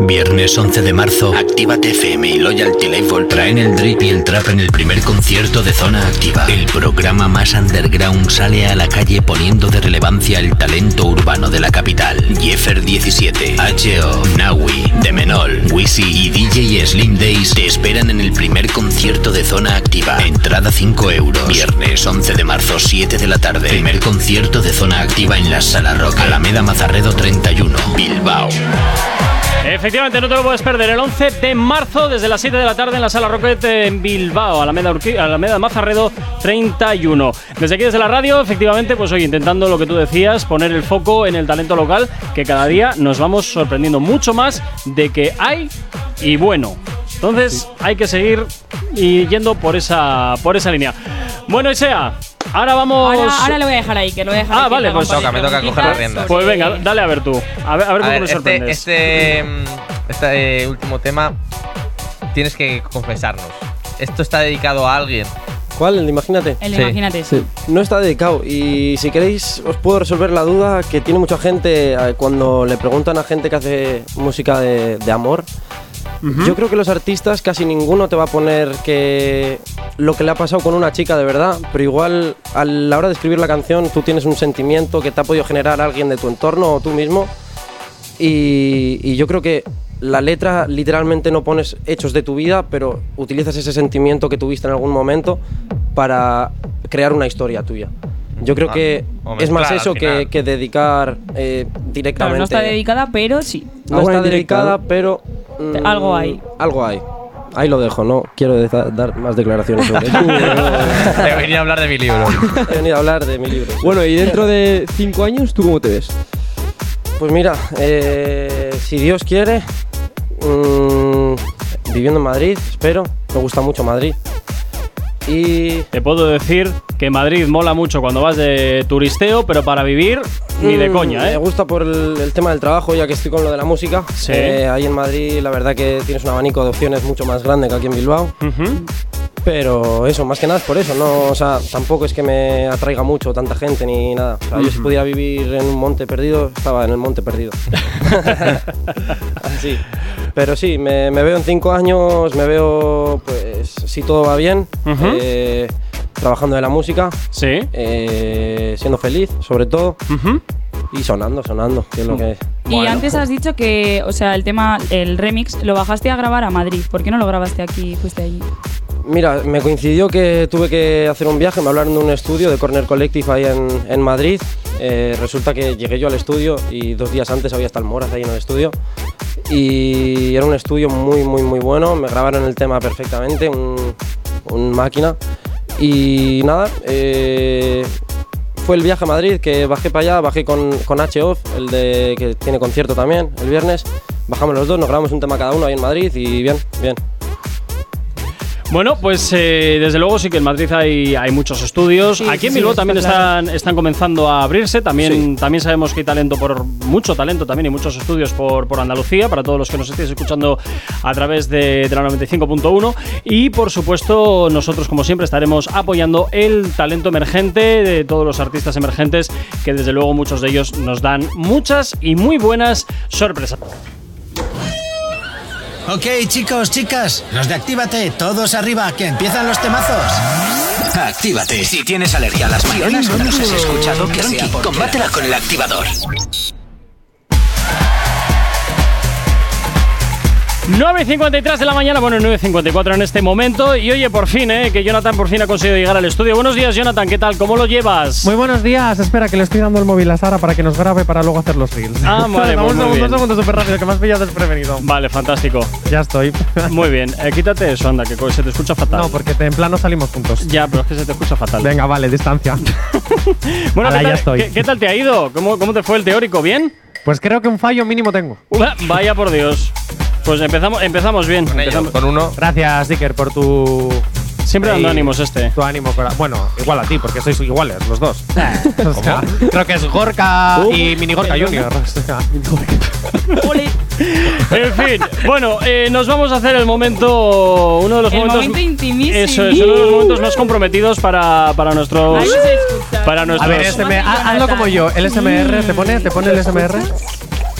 Viernes 11 de marzo, Actívate FM y Loyalty Label traen el drip y el trap en el primer concierto de Zona Activa. El programa más underground sale a la calle poniendo de relevancia el talento urbano de la capital. Jeffer 17, H.O., Nawi, Demenol, Wisi y DJ Slim Days te esperan en el primer concierto de Zona Activa. Entrada 5 euros. Viernes 11 de marzo, 7 de la tarde. Primer concierto de Zona Activa en la Sala Rock. Alameda Mazarredo 31, Bilbao. Efectivamente, no te lo puedes perder. El 11 de marzo, desde las 7 de la tarde, en la sala Rocket en Bilbao, Alameda, Urqui- Alameda Mazarredo 31. Desde aquí, desde la radio, efectivamente, pues hoy intentando lo que tú decías, poner el foco en el talento local, que cada día nos vamos sorprendiendo mucho más de que hay y bueno. Entonces, hay que seguir y yendo por esa, por esa línea. Bueno, Isea, ahora vamos. Ahora, ahora lo voy a dejar ahí, que lo voy a dejar Ah, vale, pues toca, me toca coger las riendas. Pues venga, dale a ver tú. A ver, a ver cómo ver, me este, sorprendes. este, este, eh, último tema tienes que confesarnos. ¿Esto está dedicado a alguien? ¿Cuál? El de Imagínate. El de Sí. imagínate. Sí, no está dedicado y si queréis os puedo resolver la duda que tiene mucha gente eh, cuando le preguntan a gente que hace música de, de amor. Yo creo que los artistas casi ninguno te va a poner que lo que le ha pasado con una chica de verdad, pero igual a la hora de escribir la canción tú tienes un sentimiento que te ha podido generar alguien de tu entorno o tú mismo y, y yo creo que la letra literalmente no pones hechos de tu vida, pero utilizas ese sentimiento que tuviste en algún momento para crear una historia tuya. Yo creo Ah, que es más eso que, dedicar eh, directamente. Claro, no está dedicada, pero sí. No está dedicada, pero. mm, Algo hay. Algo hay. Ahí lo dejo, no quiero dar más declaraciones sobre eso. Te venía a hablar de mi libro. He venido a hablar de mi libro. Bueno, y dentro de cinco años, ¿tú cómo te ves? Pues mira, eh, si Dios quiere, mm, viviendo en Madrid, espero. Me gusta mucho Madrid. Y Te puedo decir que Madrid mola mucho cuando vas de turisteo, pero para vivir ni de Mm, coña, Me ¿eh? gusta por el, el tema del trabajo, ya que estoy con lo de la música. Sí. Eh, ahí en Madrid, la verdad que tienes un abanico de opciones mucho más grande que aquí en Bilbao. Ujú. Pero eso, más que nada es por eso, no, o sea, tampoco es que me atraiga mucho tanta gente ni nada. O sea, yo si pudiera vivir en un monte perdido, estaba en el monte perdido. Así. Pero sí, me, me veo en cinco años, me veo, pues, si todo va bien, Ujú. eh, trabajando de la música, Sí. eh, siendo feliz, sobre todo, y sonando, sonando, que es lo que... Y Bueno. antes has dicho que, o sea, el tema, el remix, lo bajaste a grabar a Madrid. ¿Por qué no lo grabaste aquí y fuiste allí? Mira, me coincidió que tuve que hacer un viaje, me hablaron de un estudio de Corner Collective ahí en, en Madrid. Eh, resulta que llegué yo al estudio y dos días antes había hasta el Moraz ahí en el estudio. Y era un estudio muy, muy, muy bueno. Me grabaron el tema perfectamente, un, un máquina. Y nada, eh, fue el viaje a Madrid que bajé para allá, bajé con, con el de que tiene concierto también el viernes. Bajamos los dos, nos grabamos un tema cada uno ahí en Madrid y bien, bien. Bueno, pues eh, desde luego sí que en Madrid hay, hay muchos estudios. Sí, Aquí en Bilbao también claro. están, están comenzando a abrirse. También, Sí. también sabemos que hay talento por mucho talento también y muchos estudios por, por Andalucía, para todos los que nos estéis escuchando a través de, de la 95.1. Y por supuesto, nosotros, como siempre, estaremos apoyando el talento emergente de todos los artistas emergentes, que desde luego muchos de ellos nos dan muchas y muy buenas sorpresas. Ok, chicos, chicas, los de Actívate, todos arriba, que empiezan los temazos. Actívate. Si tienes alergia a las mañanas no has escuchado, que combátela con el activador. 9.53 de la mañana, bueno, 9.54 en este momento. Y oye, por fin, ¿eh? Que Jonathan por fin ha conseguido llegar al estudio. Buenos días, Jonathan, ¿qué tal? ¿Cómo lo llevas? Muy buenos días. Espera, que le estoy dando el móvil a Sara para que nos grabe para luego hacer los reels. Ah, vale, pues un muy segundo, bien. un segundo, súper rápido, que me has pillado desprevenido. Vale, fantástico. Ya estoy. Muy bien. Eh, quítate eso, anda, que se te escucha fatal. No, porque te- en plano salimos juntos. Ya, pero es que se te escucha fatal. Venga, vale, distancia. Bueno, Ala, ¿qué ya estoy. ¿qué, qué tal te ha ido? ¿Cómo, ¿Cómo te fue el teórico? ¿Bien? Pues creo que un fallo mínimo tengo. Vaya por Dios. Pues empezamos, empezamos bien. Empezamos- Con uno. Gracias, Dicker, por tu. Siempre dando ánimos este. Tu ánimo. cora- Bueno, igual a ti, porque sois iguales los dos. O sea, creo que es Gorka y Mini Gorka Junior. En fin, bueno, eh, nos vamos a hacer el momento, uno de los El momentos, momento intimísimo. eso es uno de los momentos más comprometidos para, para nuestros, para A nuestros. ver, SM, ha- hazlo como yo. El SMR, ¿te pone, ¿te pone el SMR?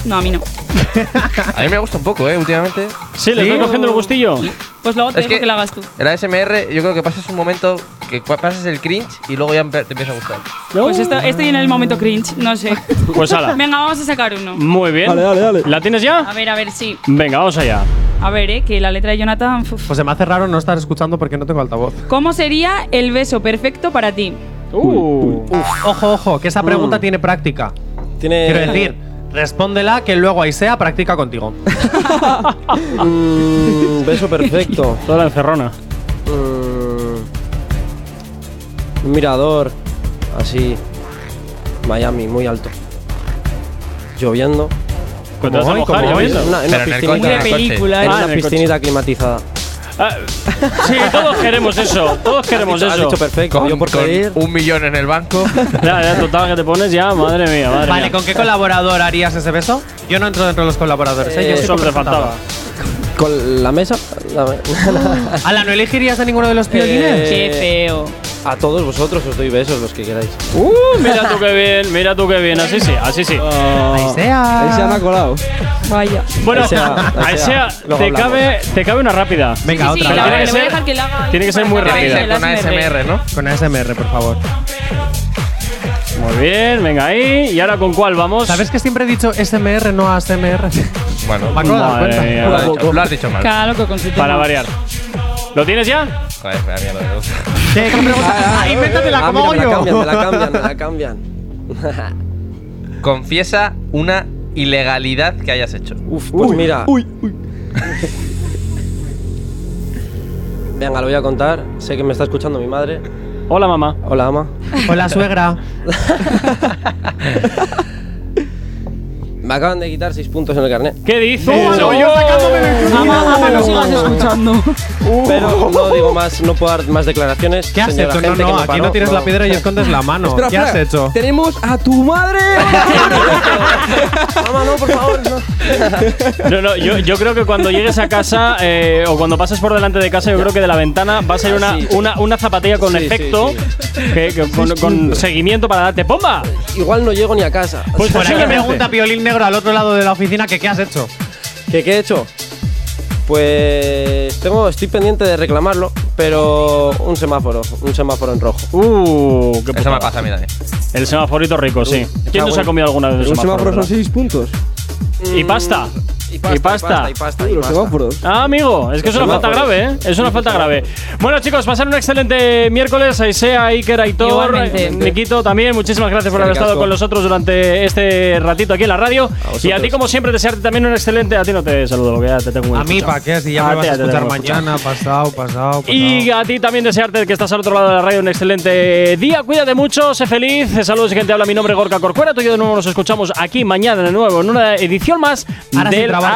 No, a mí no. A mí me gusta un poco, ¿eh? Últimamente. Sí, le ¿Sí? estoy cogiendo el gustillo. Pues luego te Es que, que- lo hagas tú. El ASMR, yo creo que pasas un momento que pasas el cringe y luego ya te empieza a gustar. Pues esto- estoy en el momento cringe, no sé. Pues ala. Venga, vamos a sacar uno. Muy bien. Dale, dale, dale. ¿La tienes ya? A ver, a ver, sí. Venga, vamos allá. A ver, eh, que la letra de Jonathan. uf. Pues se me hace raro no estar escuchando porque no tengo altavoz. ¿Cómo sería el beso perfecto para ti? Uh, Ojo, ojo, que esa pregunta tiene práctica. Tiene. Quiero decir, respóndela que luego Aisea practica contigo. Mm, beso perfecto. toda la encerrona. Mm, un mirador. Así. Miami, muy alto. Lloviendo. Hoy, hoy. ves. En una, en una Pero en el piscinita. Ah, una en el coche. piscinita climatizada. Ah, sí, todos queremos eso. Todos queremos Has eso. dicho perfecto. Yo por con pedir. un millón en el banco. Ya, ya, total, que te pones ya, madre mía, madre Vale, mía. ¿con qué colaborador harías ese beso? Yo no entro dentro de los colaboradores, ¿eh? Yo Eh, soy Eso me faltaba. Con la mesa. la- ¿Ala, no elegirías a ninguno de los piolines? Eh, Qué feo. A todos vosotros os doy besos los que queráis. Uh, mira tú qué bien, mira tú qué bien. Así sí, así sí. Aisea. Ahí se han acolado. Vaya. Bueno, Ahí sea, ahí ahí sea. sea, te cabe, te cabe una rápida. Venga, Sí, otra. la- Tiene que ser- dejar que la haga. tiene que ser muy rápida. con ASMR, ¿no? Con ASMR, por favor. Muy bien, venga ahí. ¿Y ahora con cuál vamos? ¿Sabes que siempre he dicho SMR, no ASMR? Bueno, Me acabo de dar Madre cuenta. mía. lo has dicho, lo has dicho mal. Cada loco con su tema. Para variar. ¿Lo tienes ya? Joder, me da miedo. me gusta. ¿Qué, qué pregunta? Ah, invéntatela, Ah, ¿cómo mira, me yo? la cambian, me la cambian, me la cambian. Confiesa una ilegalidad que hayas hecho. Uf, pues mira. Uy, uy. Venga, lo voy a contar. Sé que me está escuchando mi madre. Hola, mamá. Hola, ama. Hola, suegra. Me acaban de quitar 6 puntos en el carnet. ¿Qué dices? Tómalo, yo sacándome de Ama, ama, no sigas escuchando. Pero no digo más, no puedo dar más declaraciones. ¿Qué has señora hecho? No, gente que no, me aquí paró. no tienes la piedra y escondes la mano. Espera, ¿Qué has espera. hecho? Tenemos a tu madre. Mamá, no, por favor, no. No, no, yo, yo creo que cuando llegues a casa eh, o cuando pases por delante de casa, yo creo que de la ventana va a salir una, sí. una, una zapatilla con Sí, sí, efecto, que- que con, con seguimiento para darte ¡pomba! Igual no llego ni a casa. Pues Por aquí pregunta Piolín Negro al otro lado de la oficina que qué has hecho. ¿Qué, qué he hecho? Pues tengo, estoy pendiente de reclamarlo, pero un semáforo, un semáforo en rojo. Uh, qué Eso me putada. pasa a mí también. El semaforito rico, sí. ¿Quién no se ha comido alguna vez el Un semáforo son verdad? 6 puntos. Y pasta. Y pasta, Y pasta. y pasta, y los pasta. semáforos. Ah, amigo, es que es Los una falta grave, ¿eh? Es una falta grave. Bueno, chicos, pasar un excelente miércoles. Aisea, Iker, Aitor, eh, Nikito también. Muchísimas gracias por haber estado con nosotros durante este ratito aquí en la radio. vosotros. Y a ti, como siempre, desearte también un excelente. A ti no te saludo, porque ya te tengo muy A mí. ¿para qué? Si ya A me ti vas a escuchar mañana, pasado, pasado, pasado. Y a ti también desearte que estás al otro lado de la radio un excelente día. Cuídate mucho, sé feliz. Saludos, gente. Habla mi nombre, Gorka Corcuera. Tú y yo de nuevo nos escuchamos aquí mañana de nuevo en una edición más Ahora sí, del Gorka.